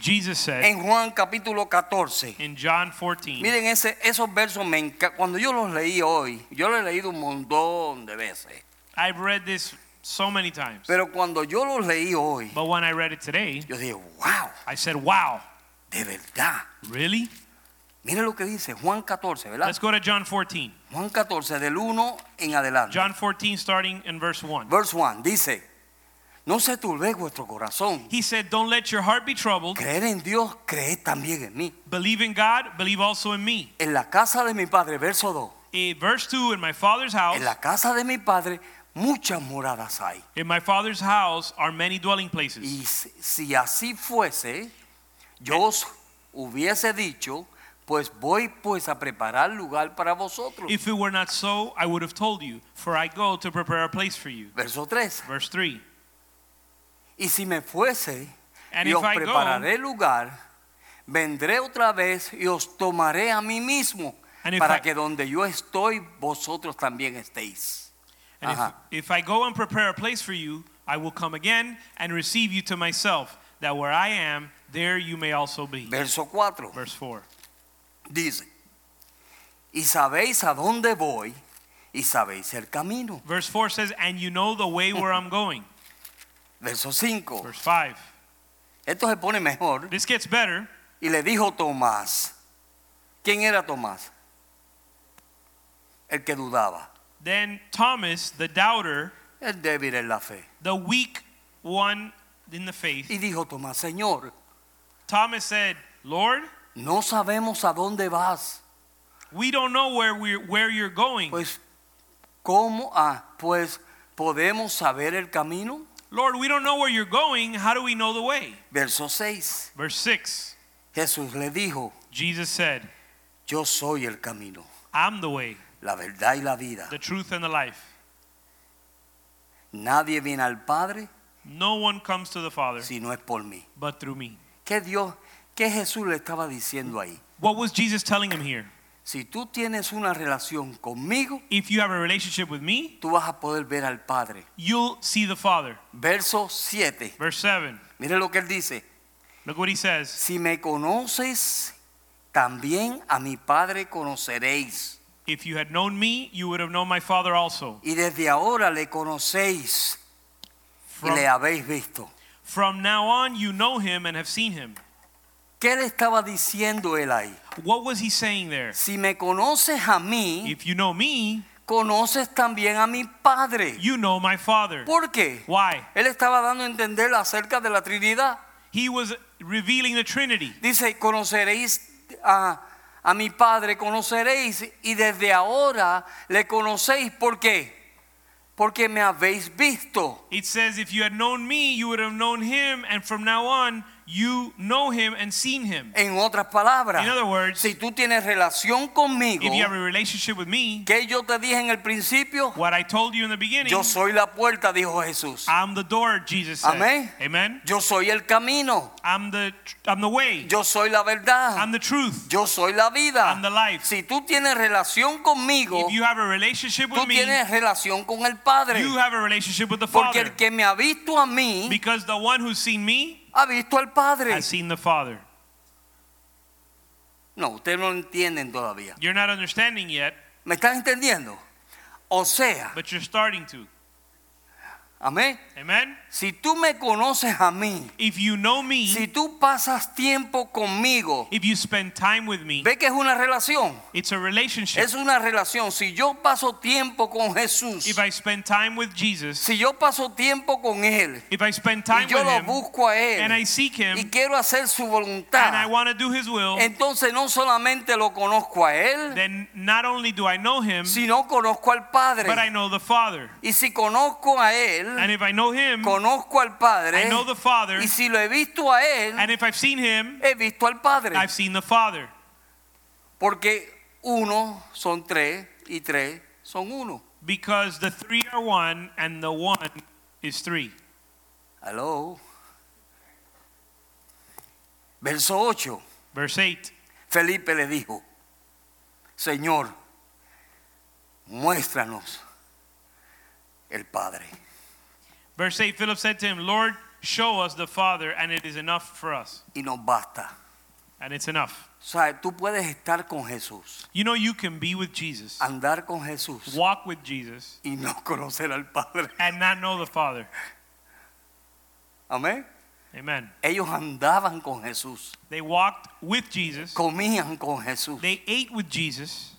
Speaker 2: Jesus said
Speaker 1: en Juan capítulo 14.
Speaker 2: in John 14,
Speaker 1: Miren ese, esos versos, me cuando yo los leí hoy, yo los he leído un montón de veces,
Speaker 2: I've read this so many times.
Speaker 1: pero cuando yo los leí hoy,
Speaker 2: But when I read it today,
Speaker 1: yo dije, wow,
Speaker 2: I said, wow,
Speaker 1: de verdad.
Speaker 2: really?
Speaker 1: Miren lo que dice Juan 14, ¿verdad?
Speaker 2: Let's go to John 14.
Speaker 1: Juan 14, del 1 en adelante.
Speaker 2: John 14, starting in verse 1.
Speaker 1: Verse 1 dice, no se turbe vuestro corazón.
Speaker 2: He said, Don't let your heart be troubled.
Speaker 1: Creer en Dios, creed también en mí.
Speaker 2: Believe in God, believe also in me.
Speaker 1: En la casa de mi padre, verso 2,
Speaker 2: Eh, verse 2 In my Father's house,
Speaker 1: en la casa de mi padre muchas moradas hay.
Speaker 2: in my Father's house are many dwelling places.
Speaker 1: Y si, si así fuese, yo os hubiese dicho, pues voy pues a preparar lugar para vosotros.
Speaker 2: If it were not so, I would have told you, for I go to prepare a place for you.
Speaker 1: Verso 3.
Speaker 2: Verse 3
Speaker 1: Y si me fuese
Speaker 2: And
Speaker 1: y
Speaker 2: if
Speaker 1: os
Speaker 2: I go-
Speaker 1: lugar, vendré otra vez y os tomaré a mí mismo,
Speaker 2: And
Speaker 1: para
Speaker 2: I-
Speaker 1: que donde yo estoy, vosotros también estéis.
Speaker 2: And if, if I go and prepare a place for you, I will come again and receive you to myself, that where I am, there you may also be.
Speaker 1: Verso 4
Speaker 2: Verse 4.
Speaker 1: dice, y sabéis a dónde voy y sabéis el camino.
Speaker 2: Verse 4 says, And you know the way where I'm [LAUGHS] going.
Speaker 1: Verso 5,
Speaker 2: Verse 5.
Speaker 1: esto se pone mejor.
Speaker 2: This gets better.
Speaker 1: Y le dijo Tomás, ¿quién era Tomás? El que dudaba,
Speaker 2: Then Thomas, the doubter,
Speaker 1: el débil en la fe.
Speaker 2: the weak one in the faith,
Speaker 1: Y dijo Tomás, Señor,
Speaker 2: Thomas said, Lord,
Speaker 1: no sabemos a dónde vas.
Speaker 2: we don't know where, we're, where you're going.
Speaker 1: Pues, ¿cómo? Ah, pues, ¿podemos saber el camino?
Speaker 2: Lord, we don't know where you're going. How do we know the way?
Speaker 1: Verso 6,
Speaker 2: Verse 6.
Speaker 1: Jesús le dijo,
Speaker 2: Jesus said,
Speaker 1: yo soy el camino,
Speaker 2: I'm the way,
Speaker 1: la verdad y la vida.
Speaker 2: the truth, and the life.
Speaker 1: Nadie viene al Padre
Speaker 2: No one comes to the Father
Speaker 1: si no es por mí.
Speaker 2: but through me.
Speaker 1: ¿Qué Dios, qué Jesús le estaba diciendo ahí?
Speaker 2: What was Jesus telling him here?
Speaker 1: Si tú tienes una relación conmigo,
Speaker 2: If you have a relationship with me,
Speaker 1: tú vas a poder ver al Padre.
Speaker 2: you'll see the Father.
Speaker 1: Verso 7.
Speaker 2: Verse 7.
Speaker 1: Mire lo que él dice.
Speaker 2: Look what he says.
Speaker 1: Si me conoces, también a mi Padre conoceréis.
Speaker 2: If you had known me, you would have known my Father also.
Speaker 1: Y desde ahora le conocéis y
Speaker 2: From,
Speaker 1: le habéis visto.
Speaker 2: from now on, you know him and have seen him.
Speaker 1: ¿Qué le estaba diciendo él ahí?
Speaker 2: What was he saying there?
Speaker 1: Si me conoces a mí,
Speaker 2: If you know me,
Speaker 1: conoces también a mi Padre.
Speaker 2: you know my Father.
Speaker 1: ¿Por qué?
Speaker 2: Why?
Speaker 1: Él estaba dando a entender acerca de la Trinidad.
Speaker 2: He was revealing the Trinity.
Speaker 1: Dice, conoceréis a, a mi Padre, conoceréis y desde ahora le conocéis. ¿Por qué? Porque me habéis visto.
Speaker 2: It says, if you had known me, you would have known him, and from now on, you know him and seen him.
Speaker 1: En otras palabras,
Speaker 2: In other words,
Speaker 1: si tú tienes relación conmigo,
Speaker 2: If you have a relationship with me,
Speaker 1: que yo te dije en el principio,
Speaker 2: what I told you in the beginning,
Speaker 1: yo soy la puerta, dijo Jesús.
Speaker 2: I'm the door, Jesus said.
Speaker 1: Amén.
Speaker 2: Amen.
Speaker 1: Yo soy el camino,
Speaker 2: I'm the I'm the way.
Speaker 1: yo soy la verdad,
Speaker 2: I'm the truth.
Speaker 1: yo soy la vida.
Speaker 2: I'm the life.
Speaker 1: Si tú tienes relación conmigo,
Speaker 2: If you have a relationship with
Speaker 1: tú
Speaker 2: me,
Speaker 1: tienes relación con el Padre.
Speaker 2: you have a relationship with the
Speaker 1: Porque
Speaker 2: Father.
Speaker 1: el que me ha visto a mí,
Speaker 2: Because the one who's seen me
Speaker 1: ha visto al Padre.
Speaker 2: has seen the Father.
Speaker 1: No, ustedes no entienden todavía.
Speaker 2: You're not understanding yet,
Speaker 1: ¿Me están entendiendo? O sea,
Speaker 2: but you're starting to.
Speaker 1: amén.
Speaker 2: Amen.
Speaker 1: Si tú me conoces a mí,
Speaker 2: If you know me,
Speaker 1: si tú pasas tiempo conmigo,
Speaker 2: if you spend time with me,
Speaker 1: ve que es una relación.
Speaker 2: it's a relationship.
Speaker 1: Es una relación. Si yo paso tiempo con Jesús,
Speaker 2: If I spend time with Jesus,
Speaker 1: si yo paso tiempo con Él
Speaker 2: if I spend
Speaker 1: y
Speaker 2: time
Speaker 1: yo
Speaker 2: with
Speaker 1: lo
Speaker 2: him
Speaker 1: busco a
Speaker 2: and I
Speaker 1: Él
Speaker 2: seek
Speaker 1: y
Speaker 2: him
Speaker 1: quiero hacer su
Speaker 2: and I
Speaker 1: voluntad,
Speaker 2: want to do his will,
Speaker 1: entonces no solamente lo conozco a Él,
Speaker 2: then not only do I know him,
Speaker 1: sino conozco al Padre.
Speaker 2: but I know the Father.
Speaker 1: Y si conozco a
Speaker 2: And
Speaker 1: Él,
Speaker 2: if I know him,
Speaker 1: conozco al Padre.
Speaker 2: I know the Father.
Speaker 1: Y si lo he visto a Él,
Speaker 2: And if I've seen him,
Speaker 1: he visto al Padre.
Speaker 2: I've seen the Father.
Speaker 1: Porque uno son tres y tres son uno.
Speaker 2: Because the three are one and the one is three.
Speaker 1: Hello. Verso 8.
Speaker 2: Verse 8
Speaker 1: Felipe le dijo, Señor, muéstranos el Padre.
Speaker 2: Verse 8 Philip said to him, Lord, show us the Father, and it is enough for us.
Speaker 1: Y nos basta.
Speaker 2: And it's enough.
Speaker 1: O sea, tú puedes estar con Jesús,
Speaker 2: You know, you can be with Jesus,
Speaker 1: andar con Jesús
Speaker 2: walk with Jesus,
Speaker 1: y no [LAUGHS] conocer al Padre.
Speaker 2: and not know the Father.
Speaker 1: Amén.
Speaker 2: Amen.
Speaker 1: Ellos andaban con Jesús,
Speaker 2: They walked with Jesus,
Speaker 1: comían con Jesús.
Speaker 2: they ate with Jesus.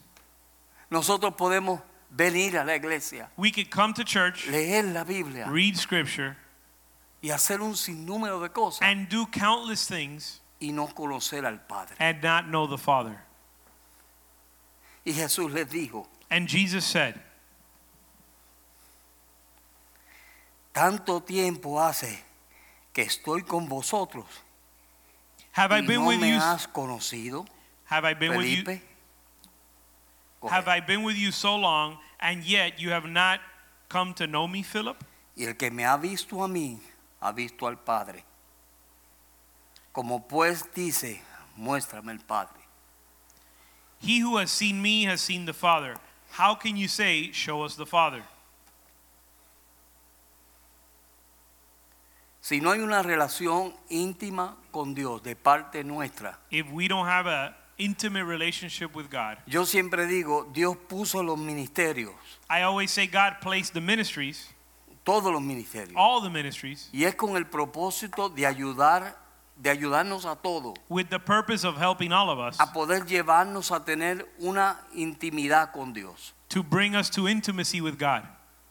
Speaker 1: Nosotros podemos venir a la iglesia,
Speaker 2: We could come to church,
Speaker 1: leer la Biblia
Speaker 2: read scripture,
Speaker 1: y hacer un sinnúmero de cosas
Speaker 2: and do countless things
Speaker 1: y no conocer al Padre.
Speaker 2: and not know the Father.
Speaker 1: Y Jesús les dijo,
Speaker 2: And Jesus said,
Speaker 1: tanto tiempo hace que estoy con vosotros
Speaker 2: Have I
Speaker 1: y
Speaker 2: been
Speaker 1: no
Speaker 2: with
Speaker 1: me
Speaker 2: you?
Speaker 1: has conocido,
Speaker 2: Have I been with you?
Speaker 1: Felipe.
Speaker 2: Have I been with you so long, and yet you have not come to know me, Philip?
Speaker 1: Y el que me ha visto a mí, ha visto al Padre. Como pues dice, muéstrame el Padre.
Speaker 2: He who has seen me has seen the Father. How can you say, Show us the Father?
Speaker 1: Si no hay una relación íntima con Dios de parte nuestra,
Speaker 2: If we don't have an intimate relationship with God,
Speaker 1: yo siempre digo, Dios puso los ministerios,
Speaker 2: I always say God placed the ministries,
Speaker 1: todos los ministerios,
Speaker 2: all the ministries,
Speaker 1: y es con el propósito de ayudar, de ayudarnos a todos
Speaker 2: with the purpose of helping all of us
Speaker 1: a poder llevarnos a tener una intimidad con Dios.
Speaker 2: to bring us to intimacy with God.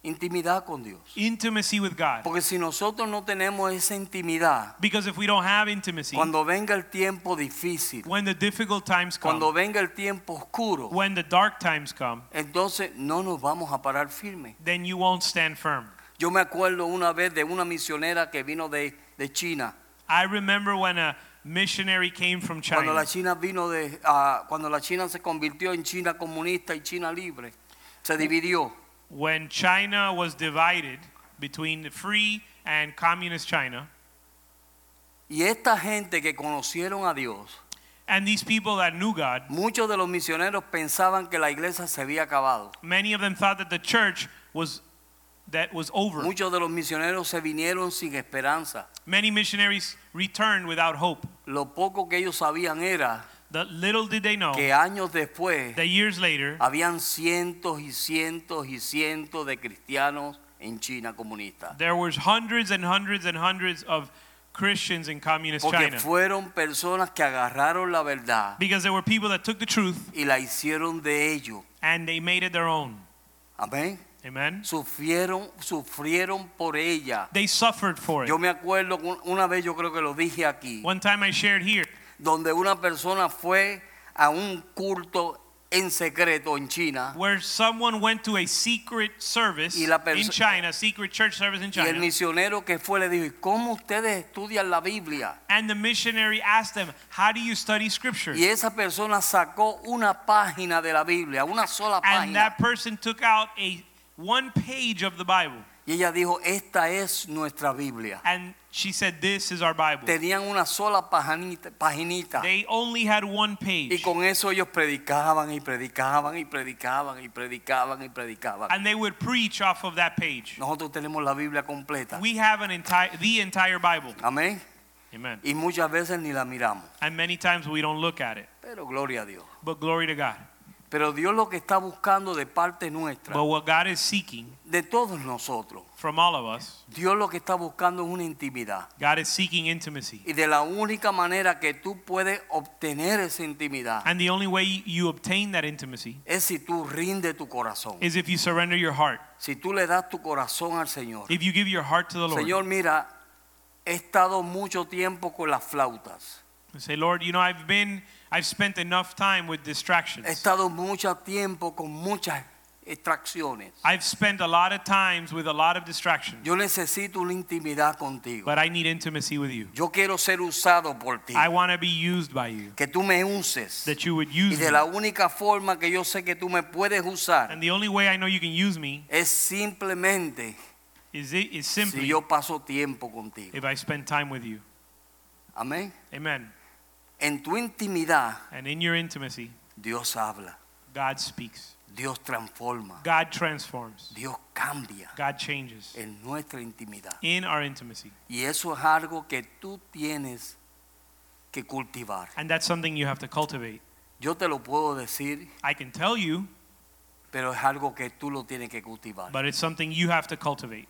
Speaker 1: Intimidad con Dios.
Speaker 2: Intimacy with God.
Speaker 1: Porque si nosotros no tenemos esa intimidad,
Speaker 2: Because if we don't have intimacy,
Speaker 1: cuando venga el tiempo difícil,
Speaker 2: when the difficult times
Speaker 1: cuando
Speaker 2: come,
Speaker 1: venga el tiempo oscuro,
Speaker 2: when the dark times come,
Speaker 1: entonces no nos vamos a parar firme.
Speaker 2: then you won't stand firm.
Speaker 1: Yo me acuerdo una vez de una misionera que vino de, de China.
Speaker 2: I remember when a missionary came from
Speaker 1: Cuando la
Speaker 2: China.
Speaker 1: China vino de, ah, cuando la China se convirtió en China comunista y China libre, se dividió.
Speaker 2: When China was divided between the free and communist China,
Speaker 1: Y esta gente que conocieron a Dios,
Speaker 2: and these people that knew God,
Speaker 1: muchos de los misioneros pensaban que la iglesia se había acabado.
Speaker 2: many of them thought that the church was that was over.
Speaker 1: Muchos de los misioneros se vinieron sin esperanza.
Speaker 2: Many missionaries returned without hope.
Speaker 1: Lo poco que ellos sabían era
Speaker 2: The little did they know
Speaker 1: que años después
Speaker 2: that years later
Speaker 1: habían cientos y cientos y cientos de cristianos en China comunista.
Speaker 2: there was hundreds and hundreds and hundreds of Christians in communist
Speaker 1: Porque
Speaker 2: China.
Speaker 1: fueron personas que agarraron la verdad
Speaker 2: Because there were people that took the truth
Speaker 1: y la hicieron de ellos.
Speaker 2: and they made it their own.
Speaker 1: Amén.
Speaker 2: Amen.
Speaker 1: Sufrieron, sufrieron por ella.
Speaker 2: They suffered for it.
Speaker 1: Yo me acuerdo una vez yo creo que lo dije aquí,
Speaker 2: One time I shared here
Speaker 1: donde una persona fue a un culto en secreto en China
Speaker 2: where someone went to a secret service
Speaker 1: Y la
Speaker 2: in China, secret church service in
Speaker 1: y el
Speaker 2: China.
Speaker 1: misionero que fue le dijo, "¿Y ¿cómo ustedes estudian la Biblia?
Speaker 2: And the missionary asked them, How do you study scripture?
Speaker 1: Y esa persona sacó una página de la Biblia, una sola
Speaker 2: And
Speaker 1: página.
Speaker 2: that person took out a one page of the Bible.
Speaker 1: Y ella dijo, esta es nuestra Biblia.
Speaker 2: And she said, This is our Bible.
Speaker 1: Tenían una sola pajanita- paginita.
Speaker 2: They only had one
Speaker 1: Y
Speaker 2: page.
Speaker 1: con eso ellos predicaban y predicaban y predicaban y predicaban y predicaban.
Speaker 2: And they would preach off of that page.
Speaker 1: Nosotros tenemos la Biblia completa.
Speaker 2: We have an entire the entire Bible.
Speaker 1: Amén.
Speaker 2: Amen.
Speaker 1: Y muchas veces ni la miramos.
Speaker 2: And many times we don't look at it.
Speaker 1: Pero gloria a Dios.
Speaker 2: But glory to God.
Speaker 1: Pero Dios lo que está buscando de parte nuestra,
Speaker 2: But what God is seeking
Speaker 1: de todos nosotros,
Speaker 2: from all of us,
Speaker 1: Dios lo que está buscando es una intimidad.
Speaker 2: God is seeking intimacy.
Speaker 1: Y de la única manera que tú puedes obtener esa intimidad
Speaker 2: And the only way you obtain that intimacy
Speaker 1: es si tú rindes tu corazón.
Speaker 2: is if you surrender your heart.
Speaker 1: Si tú le das tu corazón al Señor.
Speaker 2: If you give your heart to the Lord.
Speaker 1: Señor, mira, he estado mucho tiempo con las flautas.
Speaker 2: And say, Lord, you know, I've been, I've spent enough time with
Speaker 1: He
Speaker 2: distractions.
Speaker 1: estado mucho tiempo con muchas extracciones.
Speaker 2: I've spent a lot of times with a lot of distractions.
Speaker 1: Yo necesito una intimidad contigo.
Speaker 2: But I need intimacy with you.
Speaker 1: Yo quiero ser usado por ti.
Speaker 2: I want to be used by you.
Speaker 1: Que tú me uses.
Speaker 2: That you would
Speaker 1: Y
Speaker 2: use
Speaker 1: de
Speaker 2: me.
Speaker 1: la única forma que yo sé que tú me puedes usar
Speaker 2: And the only way I know you can use me
Speaker 1: es simplemente
Speaker 2: is, it, is
Speaker 1: si
Speaker 2: simply
Speaker 1: yo paso tiempo contigo.
Speaker 2: if I spend time with you.
Speaker 1: Amén.
Speaker 2: Amen.
Speaker 1: En tu intimidad,
Speaker 2: And in your intimacy,
Speaker 1: Dios habla,
Speaker 2: God speaks.
Speaker 1: Dios transforma,
Speaker 2: God transforms.
Speaker 1: Dios cambia
Speaker 2: God changes
Speaker 1: en nuestra intimidad.
Speaker 2: in our intimacy.
Speaker 1: Y eso es algo que tú tienes que cultivar.
Speaker 2: And that's something you have to cultivate.
Speaker 1: Yo te lo puedo decir,
Speaker 2: I can tell you,
Speaker 1: pero es algo que tú lo tienes que cultivar.
Speaker 2: but it's something you have to cultivate.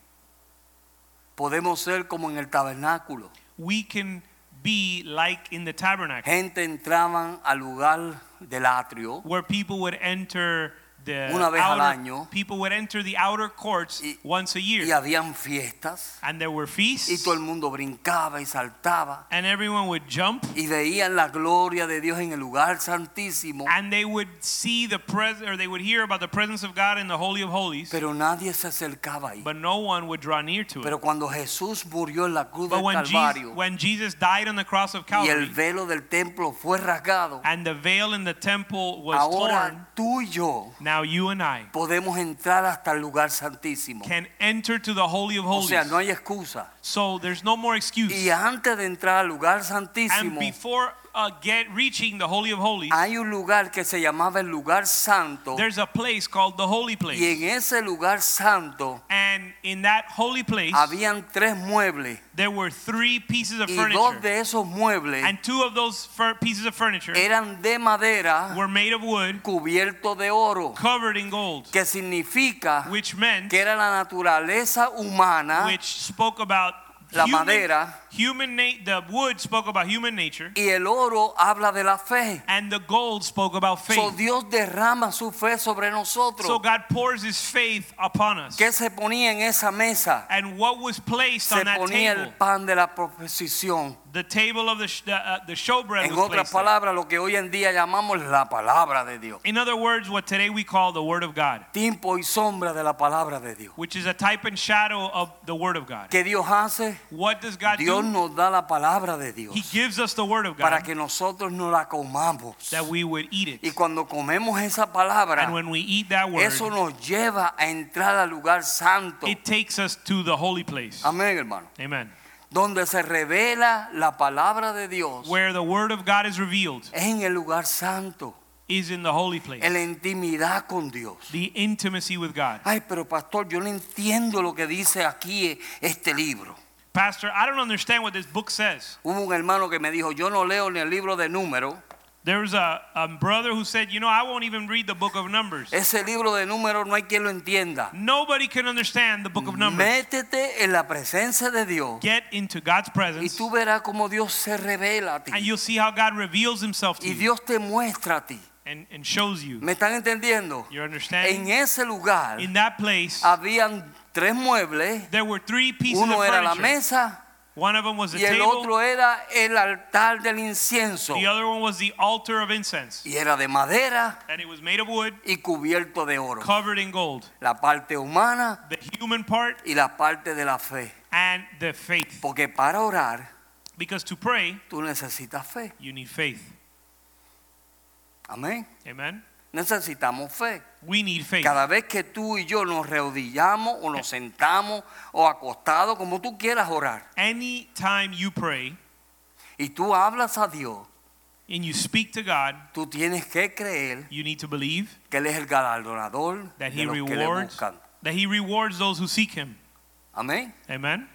Speaker 1: Podemos ser como en el tabernáculo.
Speaker 2: We can be like in the tabernacle,
Speaker 1: Gente entraban al lugar del atrio.
Speaker 2: Where people would enter the
Speaker 1: Una vez al año.
Speaker 2: people would enter the outer courts
Speaker 1: Y-
Speaker 2: once a year,
Speaker 1: habían fiestas.
Speaker 2: And there were
Speaker 1: y
Speaker 2: feasts,
Speaker 1: todo el mundo brincaba y saltaba.
Speaker 2: And everyone would jump,
Speaker 1: y veían la gloria de Dios en el lugar santísimo,
Speaker 2: and they would see the pres or they would hear about the presence of God in the holy of holies,
Speaker 1: pero nadie se acercaba ahí.
Speaker 2: but no one would draw near to it.
Speaker 1: Pero cuando Jesús murió en la cruz
Speaker 2: But
Speaker 1: del
Speaker 2: when Jesus, when Jesus died on the cross of
Speaker 1: y el
Speaker 2: Calvary,
Speaker 1: velo del templo fue rasgado,
Speaker 2: and the veil in the temple was torn,
Speaker 1: ahora tú y yo
Speaker 2: now you and I
Speaker 1: podemos entrar hasta el lugar santísimo.
Speaker 2: can enter to the holy of
Speaker 1: O
Speaker 2: holies.
Speaker 1: sea, no hay excusa.
Speaker 2: So there's no more excuse.
Speaker 1: Y antes de entrar al lugar
Speaker 2: And
Speaker 1: santísimo,
Speaker 2: before uh, get reaching the Holy of Holies,
Speaker 1: hay un lugar que se llamaba el lugar santo.
Speaker 2: there's a place called the Holy Place.
Speaker 1: Y en ese lugar santo
Speaker 2: And in that holy place,
Speaker 1: habían tres muebles.
Speaker 2: there were three pieces of
Speaker 1: Y dos
Speaker 2: furniture.
Speaker 1: de esos muebles
Speaker 2: And two of those pieces of furniture
Speaker 1: eran de madera
Speaker 2: were made of wood,
Speaker 1: cubierto de oro.
Speaker 2: covered in gold,
Speaker 1: Que significa
Speaker 2: which meant,
Speaker 1: que era la naturaleza humana
Speaker 2: which spoke about
Speaker 1: La
Speaker 2: human,
Speaker 1: madera.
Speaker 2: human the wood spoke about human nature,
Speaker 1: y el oro habla de la fe.
Speaker 2: and the gold spoke about faith.
Speaker 1: So Dios derrama su fe sobre nosotros.
Speaker 2: So God pours His faith upon us.
Speaker 1: ¿Qué se ponía en esa mesa?
Speaker 2: And what was placed
Speaker 1: Se
Speaker 2: on that
Speaker 1: ponía
Speaker 2: table?
Speaker 1: el pan de la proposición.
Speaker 2: The table of the sh- the, uh, the showbread
Speaker 1: En
Speaker 2: was
Speaker 1: otras
Speaker 2: placed there.
Speaker 1: palabras, lo que hoy en día llamamos la palabra de Dios.
Speaker 2: In other words, what today we call the Word of God,
Speaker 1: Tiempo y sombra de la palabra de Dios.
Speaker 2: which is a type and shadow of the Word of God.
Speaker 1: ¿Qué Dios hace?
Speaker 2: What does God
Speaker 1: Dios
Speaker 2: do?
Speaker 1: nos da la palabra de Dios
Speaker 2: He gives us the Word of
Speaker 1: para
Speaker 2: God
Speaker 1: que nosotros no la comamos.
Speaker 2: that we would eat
Speaker 1: Y
Speaker 2: it.
Speaker 1: cuando comemos esa palabra,
Speaker 2: And when we eat that Word,
Speaker 1: eso nos lleva a entrar al lugar santo.
Speaker 2: it takes us to the holy place.
Speaker 1: Amén, hermano.
Speaker 2: Amen.
Speaker 1: Donde se revela la palabra de Dios
Speaker 2: Where the Word of God is revealed
Speaker 1: es en el lugar santo,
Speaker 2: is in the holy place.
Speaker 1: en la intimidad con Dios.
Speaker 2: The intimacy with God.
Speaker 1: Ay, pero pastor, yo no entiendo lo que dice aquí este libro.
Speaker 2: Pastor, I don't understand what this book says.
Speaker 1: Hubo un hermano que me dijo, yo no leo ni el libro de números.
Speaker 2: There was a, a brother who said, You know, I won't even read the book of Numbers.
Speaker 1: Ese libro de números no hay quien lo entienda.
Speaker 2: Nobody can understand the book of Numbers.
Speaker 1: Métete en la presencia de Dios
Speaker 2: Get into God's
Speaker 1: y
Speaker 2: presence,
Speaker 1: tú verás cómo Dios se revela a ti.
Speaker 2: and you'll see how God reveals Himself to
Speaker 1: Y
Speaker 2: you
Speaker 1: Dios te muestra a ti.
Speaker 2: and, and shows you.
Speaker 1: ¿Me están entendiendo?
Speaker 2: You're
Speaker 1: En ese lugar
Speaker 2: In that place,
Speaker 1: habían tres muebles.
Speaker 2: there were three pieces
Speaker 1: Uno
Speaker 2: of
Speaker 1: era la mesa
Speaker 2: One of them was the
Speaker 1: y el
Speaker 2: table,
Speaker 1: otro era el altar del incienso.
Speaker 2: the other one was the altar of incense,
Speaker 1: Y era de madera
Speaker 2: and it was made of wood,
Speaker 1: y cubierto de oro.
Speaker 2: covered in gold.
Speaker 1: La parte humana
Speaker 2: The human part
Speaker 1: y la parte de la fe.
Speaker 2: and the faith.
Speaker 1: Porque para orar
Speaker 2: Because to pray,
Speaker 1: tú necesitas fe.
Speaker 2: you need faith.
Speaker 1: Amén.
Speaker 2: Amen?
Speaker 1: Necesitamos fe.
Speaker 2: We need faith.
Speaker 1: Cada vez que tú y yo nos reodillamos o nos sentamos o acostados, como tú quieras orar,
Speaker 2: Anytime you pray
Speaker 1: y tú hablas a Dios,
Speaker 2: and you speak to God,
Speaker 1: tú tienes que creer
Speaker 2: you need to believe
Speaker 1: que Él es el galardonador
Speaker 2: that
Speaker 1: de
Speaker 2: He
Speaker 1: los que le
Speaker 2: rewards
Speaker 1: buscan.
Speaker 2: that He rewards those who seek Him.
Speaker 1: Amén.
Speaker 2: Amen?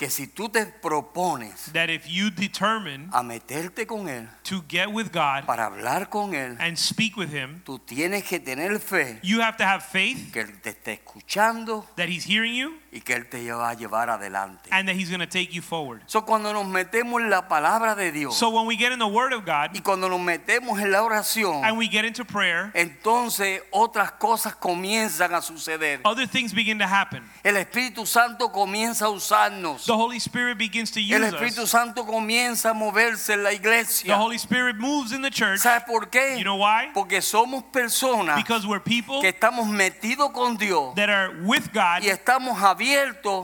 Speaker 1: Que si tú te propones
Speaker 2: That if you determine
Speaker 1: a meterte con Él,
Speaker 2: to get with God
Speaker 1: para hablar con Él,
Speaker 2: and speak with Him,
Speaker 1: tú tienes que tener fe
Speaker 2: you have to have faith
Speaker 1: que Él te esté escuchando
Speaker 2: that He's hearing you
Speaker 1: y que Él te va a llevar adelante.
Speaker 2: and that He's going to take you forward.
Speaker 1: So, cuando nos metemos en la palabra de Dios
Speaker 2: So when we get in the Word of God
Speaker 1: y cuando nos metemos en la oración,
Speaker 2: and we get into prayer,
Speaker 1: entonces otras cosas comienzan a suceder.
Speaker 2: other things begin to happen.
Speaker 1: El Espíritu Santo comienza a usarnos.
Speaker 2: The Holy Spirit begins to
Speaker 1: El
Speaker 2: use
Speaker 1: Espíritu
Speaker 2: us.
Speaker 1: Santo comienza a moverse en la
Speaker 2: The
Speaker 1: iglesia.
Speaker 2: Holy Spirit moves in the church.
Speaker 1: ¿Sabe por qué?
Speaker 2: You know why?
Speaker 1: Porque somos personas
Speaker 2: Because we're people
Speaker 1: que estamos metidos con Dios
Speaker 2: that are with God
Speaker 1: y estamos abiertos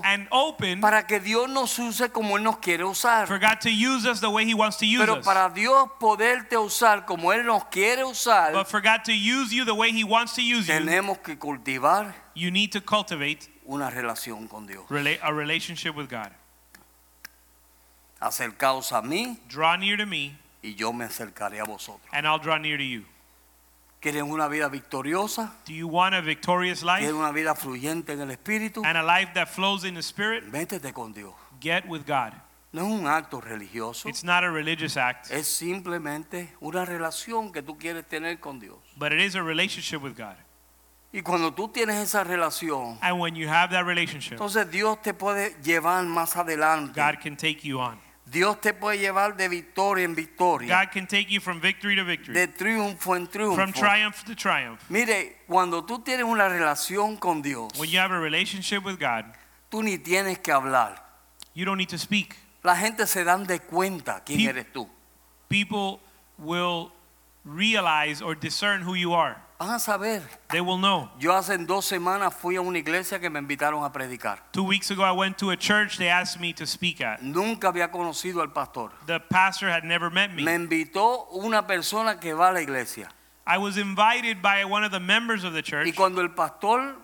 Speaker 2: and open
Speaker 1: para que Dios nos use como Él nos quiere usar.
Speaker 2: for God to use us the way He wants to use
Speaker 1: Pero
Speaker 2: us.
Speaker 1: para Dios poderte usar como Él nos quiere usar,
Speaker 2: But for God to use you the way He wants to use you,
Speaker 1: tenemos que cultivar
Speaker 2: you need to cultivate
Speaker 1: una relación con Dios.
Speaker 2: rela- a relationship with God.
Speaker 1: Acercaos a mí
Speaker 2: Draw near to me,
Speaker 1: y yo me acercaré a vosotros.
Speaker 2: and I'll draw near to you.
Speaker 1: ¿Quieren una vida victoriosa?
Speaker 2: Do you want a victorious life
Speaker 1: ¿Quieren una vida fluyente en el Espíritu?
Speaker 2: and a life that flows in the Spirit?
Speaker 1: Métete con Dios.
Speaker 2: Get with God.
Speaker 1: No es un acto religioso,
Speaker 2: It's not a religious act,
Speaker 1: es simplemente una relación que tú quieres tener con Dios.
Speaker 2: but it is a relationship with God.
Speaker 1: Y cuando tú tienes esa relación,
Speaker 2: And when you have that relationship,
Speaker 1: entonces Dios te puede llevar más adelante.
Speaker 2: God can take you on.
Speaker 1: Dios te puede llevar de victoria en victoria,
Speaker 2: God can take you from victory to victory,
Speaker 1: de triunfo en triunfo.
Speaker 2: from triumph to triumph.
Speaker 1: Mire, cuando tú tienes una relación con Dios,
Speaker 2: When you have a relationship with God,
Speaker 1: tú ni tienes que hablar.
Speaker 2: you don't need to speak.
Speaker 1: La gente se dan de cuenta quién
Speaker 2: Pe-
Speaker 1: eres tú.
Speaker 2: People will realize or discern who you are.
Speaker 1: Van a saber.
Speaker 2: They will know.
Speaker 1: Yo hace dos semanas fui a una iglesia que me invitaron a predicar.
Speaker 2: Two weeks ago, I went to a church they asked me to speak at.
Speaker 1: Nunca había conocido al pastor.
Speaker 2: The pastor had never met
Speaker 1: Me
Speaker 2: me.
Speaker 1: invitó una persona que va a la iglesia.
Speaker 2: I was invited by one of the members of the
Speaker 1: Y
Speaker 2: church.
Speaker 1: cuando el pastor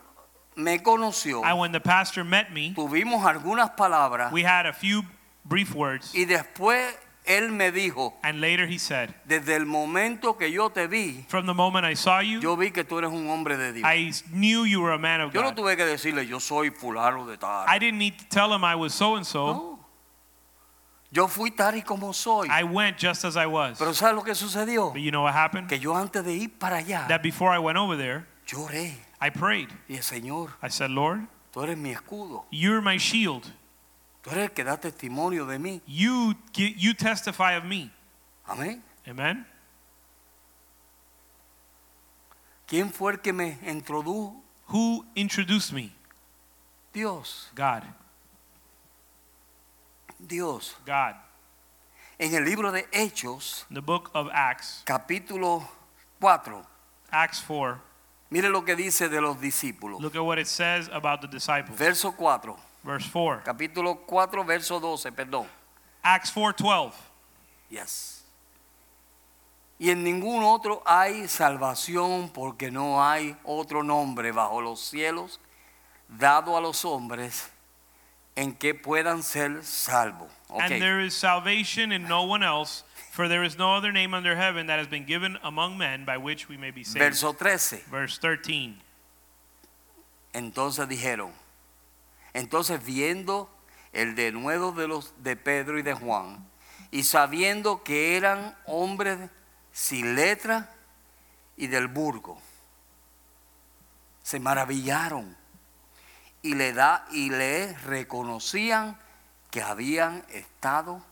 Speaker 1: me conoció,
Speaker 2: And when the pastor met me,
Speaker 1: tuvimos algunas palabras
Speaker 2: we had a few brief words.
Speaker 1: y después Él me dijo,
Speaker 2: And later he said,
Speaker 1: desde el momento que yo te vi,
Speaker 2: From the moment I saw you,
Speaker 1: yo vi que tú eres un hombre de Dios.
Speaker 2: I knew you were a man of
Speaker 1: Yo no
Speaker 2: God.
Speaker 1: tuve que decirle, yo soy fulano de tal.
Speaker 2: I didn't need to tell him I was so and so.
Speaker 1: No. Yo fui tal y como soy.
Speaker 2: I went just as I was.
Speaker 1: Pero ¿sabes lo que sucedió?
Speaker 2: But you know what happened?
Speaker 1: Que yo antes de ir para allá,
Speaker 2: That before I went over there,
Speaker 1: lloré.
Speaker 2: I prayed.
Speaker 1: Y dije, Señor,
Speaker 2: I said, Lord,
Speaker 1: tú eres mi escudo.
Speaker 2: you're my shield.
Speaker 1: Tú eres el que da testimonio de mí.
Speaker 2: You you testify of me.
Speaker 1: Amén.
Speaker 2: Amen.
Speaker 1: ¿Quién fue el que me introdujo?
Speaker 2: Who introduced me?
Speaker 1: Dios.
Speaker 2: God.
Speaker 1: Dios.
Speaker 2: God.
Speaker 1: En el libro de Hechos,
Speaker 2: The book of Acts,
Speaker 1: capítulo 4,
Speaker 2: Acts 4.
Speaker 1: mire lo que dice de los discípulos.
Speaker 2: Look at what it says about the disciples.
Speaker 1: Verso 4,
Speaker 2: Verse 4.
Speaker 1: capítulo 4, verso 12, perdón.
Speaker 2: Acts 4:12.
Speaker 1: Yes. Y en ningún otro hay salvación porque no hay otro nombre bajo los cielos dado a los hombres en que puedan ser salvos. Ok.
Speaker 2: And there is salvation in no one else, for there is no other name under heaven that has been given among men by which we may be saved.
Speaker 1: Verso 13.
Speaker 2: Verse 13.
Speaker 1: Entonces dijeron, entonces viendo el denuedo de los de Pedro y de Juan y sabiendo que eran hombres sin letra y del burgo, se maravillaron y le da y le reconocían que habían estado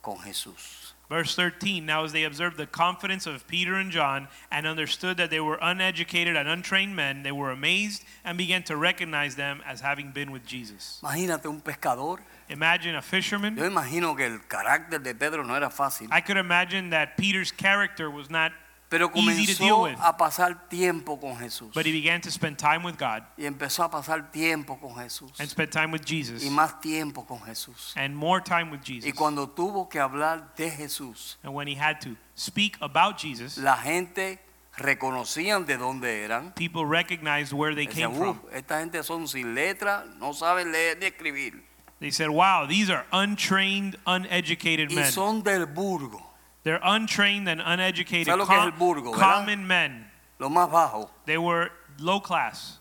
Speaker 1: con Jesús.
Speaker 2: Verse 13 Now, as they observed the confidence of Peter and John and understood that they were uneducated and untrained men, they were amazed and began to recognize them as having been with Jesus.
Speaker 1: Imagínate un pescador.
Speaker 2: Imagine a fisherman.
Speaker 1: Yo imagino que el carácter de Pedro no era fácil.
Speaker 2: I could imagine that Peter's character was not,
Speaker 1: Pero comenzó a pasar tiempo con Jesús.
Speaker 2: but he began to spend time with God
Speaker 1: Y empezó a pasar tiempo con Jesús.
Speaker 2: and spend time with Jesus
Speaker 1: Y más tiempo con Jesús.
Speaker 2: and more time with
Speaker 1: Y
Speaker 2: Jesus.
Speaker 1: cuando tuvo que hablar de Jesús,
Speaker 2: And when he had to speak about Jesus,
Speaker 1: la gente reconocían de dónde eran.
Speaker 2: people recognized where they
Speaker 1: Decían,
Speaker 2: came from.
Speaker 1: "Uf, esta gente son sin letra, no saben leer ni escribir.
Speaker 2: They said, wow, these are untrained, uneducated
Speaker 1: Y
Speaker 2: men.
Speaker 1: son del burgo,
Speaker 2: They're untrained and uneducated,
Speaker 1: ¿Sabe lo que es el burgo, verdad?
Speaker 2: common men.
Speaker 1: lo más bajo.
Speaker 2: They were low class,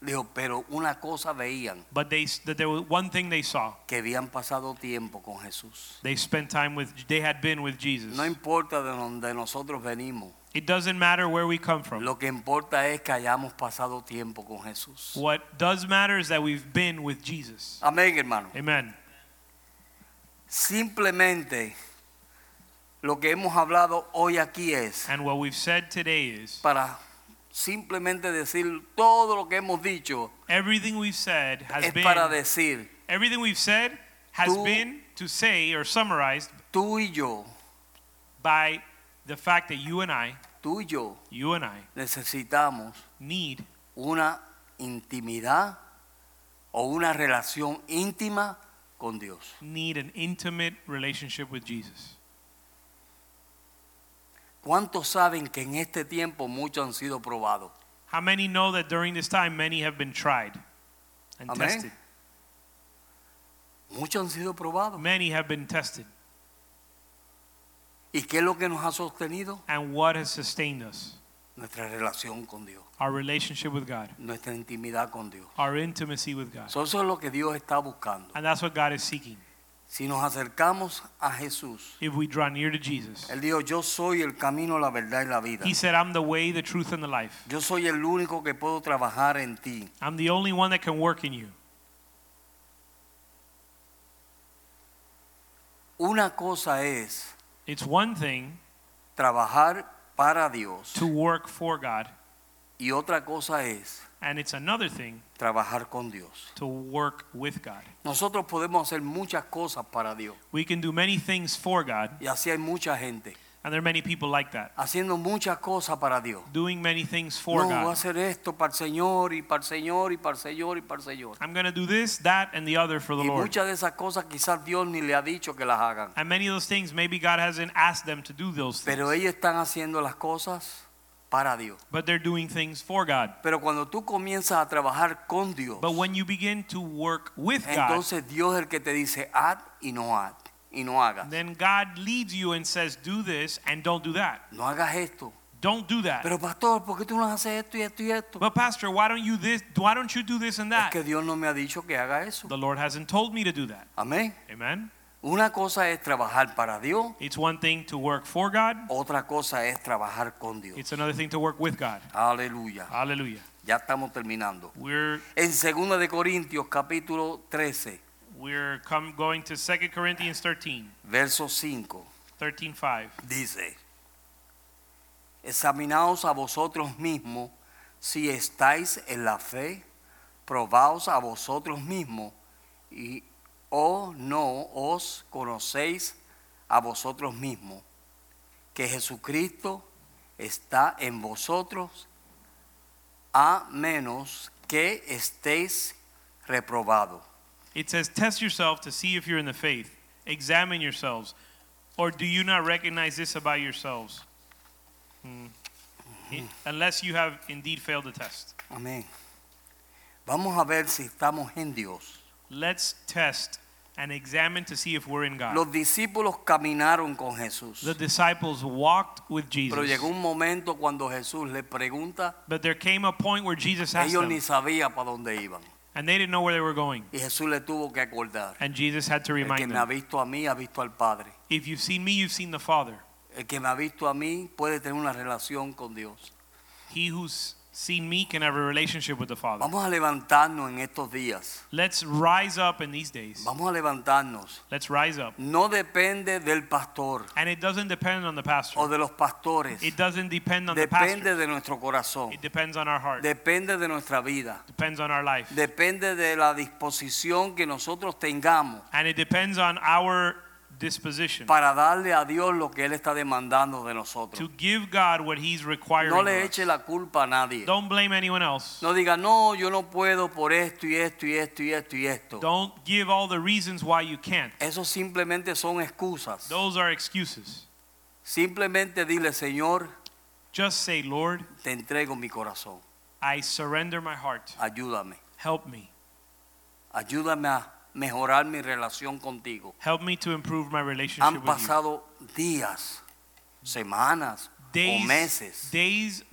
Speaker 1: Dijo, pero una cosa veían,
Speaker 2: but they that there was one thing they saw.
Speaker 1: que habían pasado tiempo con Jesús.
Speaker 2: They spent time with. They had been with Jesus.
Speaker 1: No importa de donde nosotros venimos,
Speaker 2: It doesn't matter where we come from.
Speaker 1: lo que importa es que hayamos pasado tiempo con Jesús.
Speaker 2: What does matter is that we've been with Jesus.
Speaker 1: Amén, hermano.
Speaker 2: Amen.
Speaker 1: Simplemente lo que hemos hablado hoy aquí es
Speaker 2: And what we've said today is
Speaker 1: para simplemente decir todo lo que hemos dicho
Speaker 2: everything we've said has
Speaker 1: es
Speaker 2: been
Speaker 1: para decir
Speaker 2: everything we've said has
Speaker 1: Tú-
Speaker 2: been to say or summarized
Speaker 1: tú y yo,
Speaker 2: by the fact that you and I,
Speaker 1: tú y yo
Speaker 2: you and I
Speaker 1: necesitamos
Speaker 2: need
Speaker 1: una intimidad o una relación íntima con Dios.
Speaker 2: need an intimate relationship with Jesus.
Speaker 1: ¿Cuántos saben que en este tiempo muchos han sido probados?
Speaker 2: How many know that during this time many have been tried and
Speaker 1: Amén.
Speaker 2: tested?
Speaker 1: Muchos han sido probados.
Speaker 2: Many have been tested.
Speaker 1: ¿Y qué es lo que nos ha sostenido?
Speaker 2: And what has sustained us?
Speaker 1: Nuestra relación con Dios,
Speaker 2: Our relationship with God,
Speaker 1: nuestra intimidad con Dios.
Speaker 2: our intimacy with God.
Speaker 1: So, Eso es lo que Dios está buscando.
Speaker 2: And that's what God is seeking.
Speaker 1: Si nos acercamos a Jesús,
Speaker 2: If we draw near to Jesus,
Speaker 1: Él dijo, yo soy el camino, la verdad y la vida.
Speaker 2: He said, I'm the way, the truth, and the life.
Speaker 1: Yo soy el único que puedo trabajar en ti.
Speaker 2: I'm the only one that can work in you.
Speaker 1: Una cosa es
Speaker 2: It's one thing
Speaker 1: trabajar para Dios
Speaker 2: to work for God,
Speaker 1: y otra cosa es
Speaker 2: and it's another thing
Speaker 1: trabajar con Dios.
Speaker 2: to work with God.
Speaker 1: Nosotros podemos hacer muchas cosas para Dios
Speaker 2: We can do many things for God,
Speaker 1: y así hay mucha gente
Speaker 2: and there are many people like that,
Speaker 1: haciendo muchas cosas para Dios.
Speaker 2: doing many things for
Speaker 1: No, voy a
Speaker 2: God.
Speaker 1: hacer esto para el Señor y para el Señor y para el Señor y para el Señor.
Speaker 2: I'm going to do this, that, and the other for the
Speaker 1: Y
Speaker 2: Lord.
Speaker 1: muchas de esas cosas quizás Dios ni le ha dicho que las hagan.
Speaker 2: And many of those things, maybe God hasn't asked them to do those
Speaker 1: Pero
Speaker 2: things,
Speaker 1: ellos están haciendo las cosas para Dios.
Speaker 2: but they're doing things for God.
Speaker 1: Pero cuando tú comienzas a trabajar con Dios,
Speaker 2: But when you begin to work with God,
Speaker 1: entonces Dios es el que te dice haz y no haz. y no hagas.
Speaker 2: then God leads you and says, do this and don't do that.
Speaker 1: No hagas esto.
Speaker 2: Don't do that.
Speaker 1: Pero pastor, ¿por qué tú no haces esto y esto y esto?
Speaker 2: But pastor, why don't you this? Why don't you do this and
Speaker 1: Es
Speaker 2: that?
Speaker 1: que Dios no me ha dicho que haga eso.
Speaker 2: The Lord hasn't told me to do that.
Speaker 1: Amén.
Speaker 2: Amen.
Speaker 1: Una cosa es trabajar para Dios,
Speaker 2: It's one thing to work for God.
Speaker 1: otra cosa es trabajar con Dios.
Speaker 2: It's another thing to work with God.
Speaker 1: Aleluya.
Speaker 2: Hallelujah.
Speaker 1: Ya estamos terminando.
Speaker 2: We're
Speaker 1: En 2 de Corintios capítulo 13,
Speaker 2: we're come going to 2 Corinthians 13,
Speaker 1: verso 5,
Speaker 2: 13, 5.
Speaker 1: dice, examinaos a vosotros mismos si estáis en la fe, probaos a vosotros mismos y o no os conocéis a vosotros mismos, que Jesucristo está en vosotros, a menos que estéis reprobados.
Speaker 2: It says, Test yourself to see if you're in the faith. Examine yourselves. Or do you not recognize this about yourselves? Hmm. Unless you have indeed failed the test.
Speaker 1: Amén. Vamos a ver si estamos en Dios.
Speaker 2: Let's test and examine to see if we're in God.
Speaker 1: Los discípulos caminaron con Jesús.
Speaker 2: The disciples walked with
Speaker 1: Pero
Speaker 2: Jesus.
Speaker 1: llegó un momento cuando Jesús les pregunta,
Speaker 2: But there came a point where Jesus asked
Speaker 1: ellos ni
Speaker 2: them,
Speaker 1: sabían para dónde iban.
Speaker 2: and they didn't know where they were going.
Speaker 1: Y Jesús le tuvo que acordar.
Speaker 2: And Jesus had to
Speaker 1: El que
Speaker 2: remind
Speaker 1: me ha
Speaker 2: them,
Speaker 1: visto a mí ha visto al Padre.
Speaker 2: if you've seen me, you've seen the Father.
Speaker 1: El que me ha visto a mí puede tener una relación con Dios.
Speaker 2: He who's seen me can have a relationship with the Father.
Speaker 1: Vamos a levantarnos en estos días.
Speaker 2: Let's rise up in these days.
Speaker 1: Vamos a levantarnos.
Speaker 2: Let's rise up.
Speaker 1: No depende del pastor
Speaker 2: And it doesn't depend on the pastor.
Speaker 1: o de los pastores.
Speaker 2: It doesn't depend on the
Speaker 1: Depende de nuestro corazón.
Speaker 2: It depends on our heart.
Speaker 1: Depende de nuestra vida.
Speaker 2: depends on our life.
Speaker 1: Depende de la disposición que nosotros tengamos
Speaker 2: and it depends on our disposition
Speaker 1: para darle a Dios lo que Él está demandando de nosotros.
Speaker 2: to give God what he's requiring
Speaker 1: No le eche la culpa a nadie.
Speaker 2: Don't blame anyone else.
Speaker 1: No diga, no, yo no puedo por esto y esto y esto y esto y esto.
Speaker 2: Don't give all the reasons why you can't.
Speaker 1: Eso simplemente son excusas.
Speaker 2: Those are excuses.
Speaker 1: Simplemente dile, Señor,
Speaker 2: Just say, Lord,
Speaker 1: te entrego mi corazón.
Speaker 2: I surrender my heart.
Speaker 1: Ayúdame.
Speaker 2: Help me.
Speaker 1: Ayúdame a mejorar mi relación contigo.
Speaker 2: Help me to improve my relationship
Speaker 1: Han
Speaker 2: with you.
Speaker 1: pasado días, semanas o
Speaker 2: Days,
Speaker 1: meses
Speaker 2: days,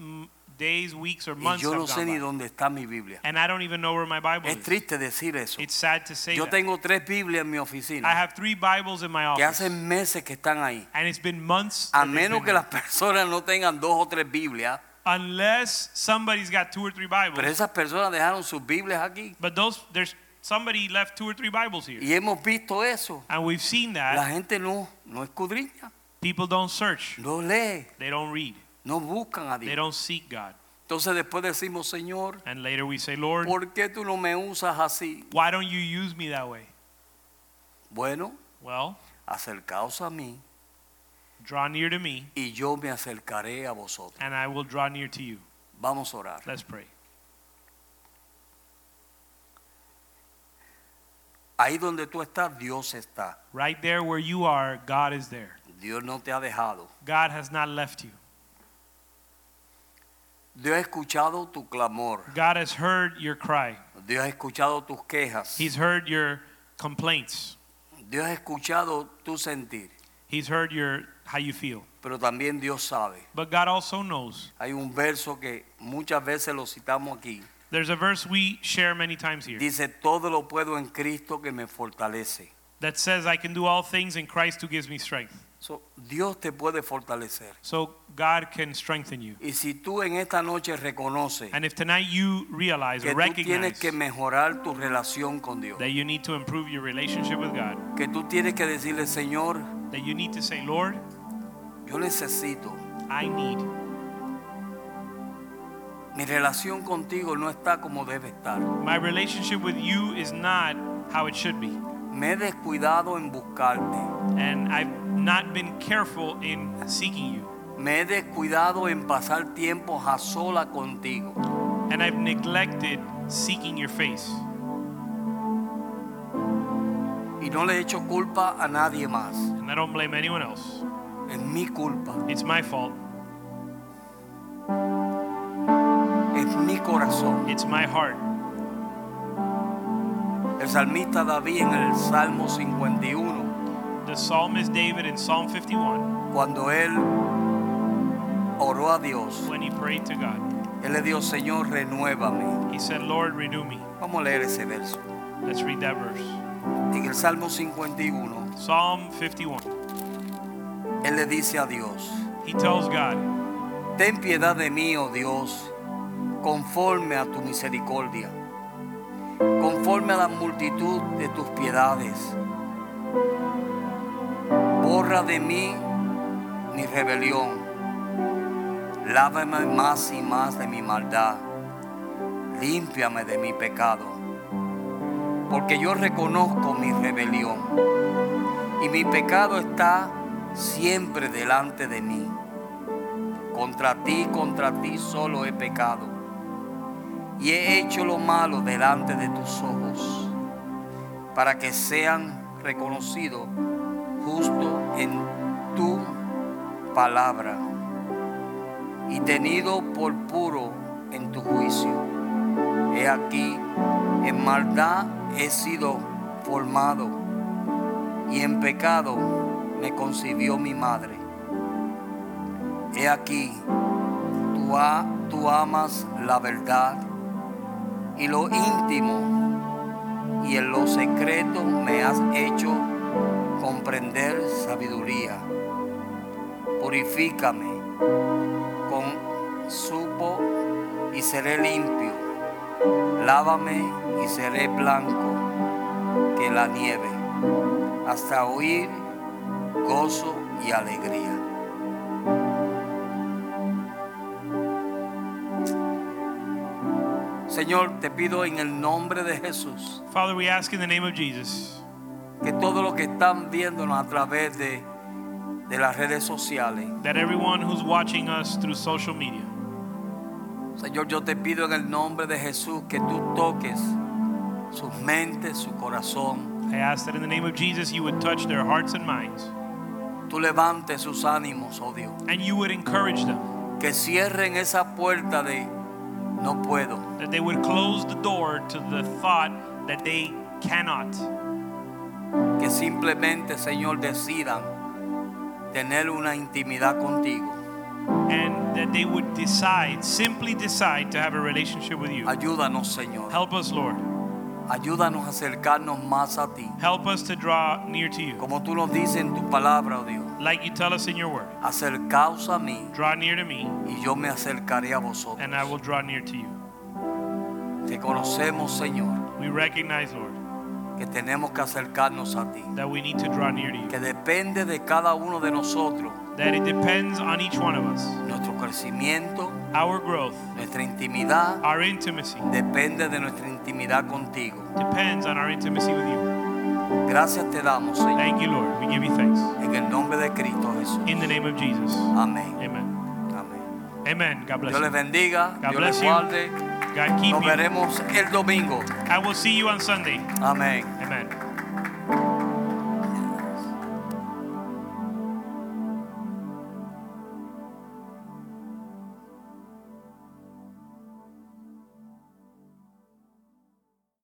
Speaker 2: days, weeks, or
Speaker 1: y
Speaker 2: months
Speaker 1: yo no sé ni
Speaker 2: by.
Speaker 1: dónde está mi Biblia.
Speaker 2: and I don't even know where my Bible
Speaker 1: Es
Speaker 2: is.
Speaker 1: triste decir eso.
Speaker 2: It's sad to say
Speaker 1: Yo
Speaker 2: that.
Speaker 1: tengo tres Biblias en mi
Speaker 2: I
Speaker 1: oficina
Speaker 2: have three Bibles in my
Speaker 1: que
Speaker 2: office,
Speaker 1: hacen meses que están ahí.
Speaker 2: and it's been months.
Speaker 1: A menos que las personas no tengan dos o tres Biblias,
Speaker 2: unless somebody's got two or three Bibles.
Speaker 1: pero esas personas dejaron sus Biblias aquí.
Speaker 2: But those there's somebody left two or three Bibles here,
Speaker 1: Y hemos visto eso.
Speaker 2: and we've seen
Speaker 1: La
Speaker 2: that
Speaker 1: gente no, no escudriña,
Speaker 2: people don't search,
Speaker 1: no lee,
Speaker 2: they don't read,
Speaker 1: no buscan a
Speaker 2: they don't seek God,
Speaker 1: Entonces después decimos, Señor,
Speaker 2: and later we say, Lord,
Speaker 1: ¿por qué tú no me usas así?
Speaker 2: why don't you use me that way?
Speaker 1: Bueno,
Speaker 2: Well,
Speaker 1: acercaos a mí
Speaker 2: draw near to me,
Speaker 1: y yo me acercaré a vosotros.
Speaker 2: and I will draw near to you.
Speaker 1: Vamos a orar.
Speaker 2: Let's pray.
Speaker 1: Ahí donde tú estás, Dios está.
Speaker 2: Right there where you are, God is there.
Speaker 1: Dios no te ha dejado.
Speaker 2: God has not left you.
Speaker 1: Dios ha escuchado tu clamor.
Speaker 2: God has heard your cry.
Speaker 1: Dios ha escuchado tus quejas.
Speaker 2: He's heard your complaints.
Speaker 1: Dios ha escuchado tu sentir.
Speaker 2: He's heard your how you feel.
Speaker 1: Pero también Dios sabe.
Speaker 2: But God also knows.
Speaker 1: Hay un verso que muchas veces lo citamos aquí.
Speaker 2: There's a verse we share many times here
Speaker 1: Dice, todo lo puedo en Cristo que me fortalece.
Speaker 2: that says, I can do all things in Christ who gives me strength.
Speaker 1: So, Dios te puede fortalecer.
Speaker 2: So God can strengthen you.
Speaker 1: Y si tú en esta noche reconoces
Speaker 2: And if tonight you realize
Speaker 1: que
Speaker 2: or
Speaker 1: tú
Speaker 2: recognize
Speaker 1: tienes que mejorar tu relación con Dios,
Speaker 2: that you need to improve your relationship with God,
Speaker 1: que tú tienes que decirle, Señor,
Speaker 2: that you need to say, Lord,
Speaker 1: yo necesito,
Speaker 2: I need.
Speaker 1: Mi relación contigo no está como debe estar.
Speaker 2: My relationship with you is not how it should be.
Speaker 1: Me he descuidado en buscarte.
Speaker 2: And I've not been careful in seeking you.
Speaker 1: Me he descuidado en pasar tiempos a sola contigo.
Speaker 2: And I've neglected seeking your face.
Speaker 1: Y no le he hecho culpa a nadie más.
Speaker 2: And I don't blame anyone else.
Speaker 1: Es mi culpa.
Speaker 2: It's my fault.
Speaker 1: Mi corazón.
Speaker 2: It's my heart.
Speaker 1: El salmista David en el Salmo 51
Speaker 2: the psalmist David in Psalm 51,
Speaker 1: cuando él oró a Dios,
Speaker 2: when he prayed to God,
Speaker 1: él le dijo, Señor, renuévame.
Speaker 2: he said, Lord, renew me.
Speaker 1: Vamos a leer ese verso.
Speaker 2: Let's read that verse.
Speaker 1: En el Salmo 51,
Speaker 2: Psalm 51.
Speaker 1: él le dice a Dios,
Speaker 2: He tells God,
Speaker 1: ten piedad de mí, oh Dios, conforme a tu misericordia, conforme a la multitud de tus piedades. Borra de mí mi rebelión, lávame más y más de mi maldad, límpiame de mi pecado, porque yo reconozco mi rebelión y mi pecado está siempre delante de mí. Contra ti, contra ti solo he pecado. Y he hecho lo malo delante de tus ojos, para que sean reconocidos justo en tu palabra y tenido por puro en tu juicio. He aquí, en maldad he sido formado y en pecado me concibió mi madre. He aquí, tú, tú amas la verdad y lo íntimo, y en lo secreto me has hecho comprender sabiduría. Purifícame con supo y seré limpio. Lávame y seré blanco que la nieve, hasta oír gozo y alegría. Señor, te pido en el nombre de Jesús
Speaker 2: Father, we ask in the name of Jesus
Speaker 1: que todo lo que están viéndonos a través de, de las redes sociales,
Speaker 2: that everyone who's watching us through social media,
Speaker 1: Señor, yo te pido en el nombre de Jesús que tú toques sus mentes, su corazón,
Speaker 2: I ask that in the name of Jesus you would touch their hearts and minds.
Speaker 1: Tú levantes sus ánimos, oh Dios,
Speaker 2: and you would encourage them,
Speaker 1: que cierren esa puerta de no puedo,
Speaker 2: that they would close the door to the thought that they cannot,
Speaker 1: que simplemente, Señor, decidan tener una intimidad contigo.
Speaker 2: and that they would decide, simply decide to have a relationship with you.
Speaker 1: Ayúdanos, Señor.
Speaker 2: Help us, Lord.
Speaker 1: Ayúdanos a acercarnos más a ti.
Speaker 2: Help us to draw near to you.
Speaker 1: Como tú nos dices en tu palabra, oh Dios,
Speaker 2: Like you tell us in your word.
Speaker 1: acercaos a mí
Speaker 2: Draw near to me,
Speaker 1: y yo me acercaré a vosotros.
Speaker 2: and I will draw near to you.
Speaker 1: Te conocemos, Señor,
Speaker 2: We recognize, Lord,
Speaker 1: que tenemos que acercarnos a ti.
Speaker 2: that we need to draw near to you.
Speaker 1: Que depende de cada uno de nosotros
Speaker 2: That it depends on each one of us.
Speaker 1: nuestro crecimiento,
Speaker 2: Our growth,
Speaker 1: nuestra intimidad,
Speaker 2: our intimacy,
Speaker 1: depende de nuestra intimidad contigo.
Speaker 2: depends on our intimacy with you.
Speaker 1: Gracias te damos, Señor,
Speaker 2: Thank you, Lord. We give you thanks.
Speaker 1: en el nombre de Cristo Jesús.
Speaker 2: In the name of Jesus.
Speaker 1: Amén.
Speaker 2: Amen.
Speaker 1: Amén.
Speaker 2: Amen. God bless
Speaker 1: Dios les
Speaker 2: you.
Speaker 1: bendiga,
Speaker 2: God
Speaker 1: Dios les
Speaker 2: bless you.
Speaker 1: guarde.
Speaker 2: God keep
Speaker 1: Nos
Speaker 2: you.
Speaker 1: veremos el domingo.
Speaker 2: I will see you on Sunday.
Speaker 1: Amén.
Speaker 2: Amen.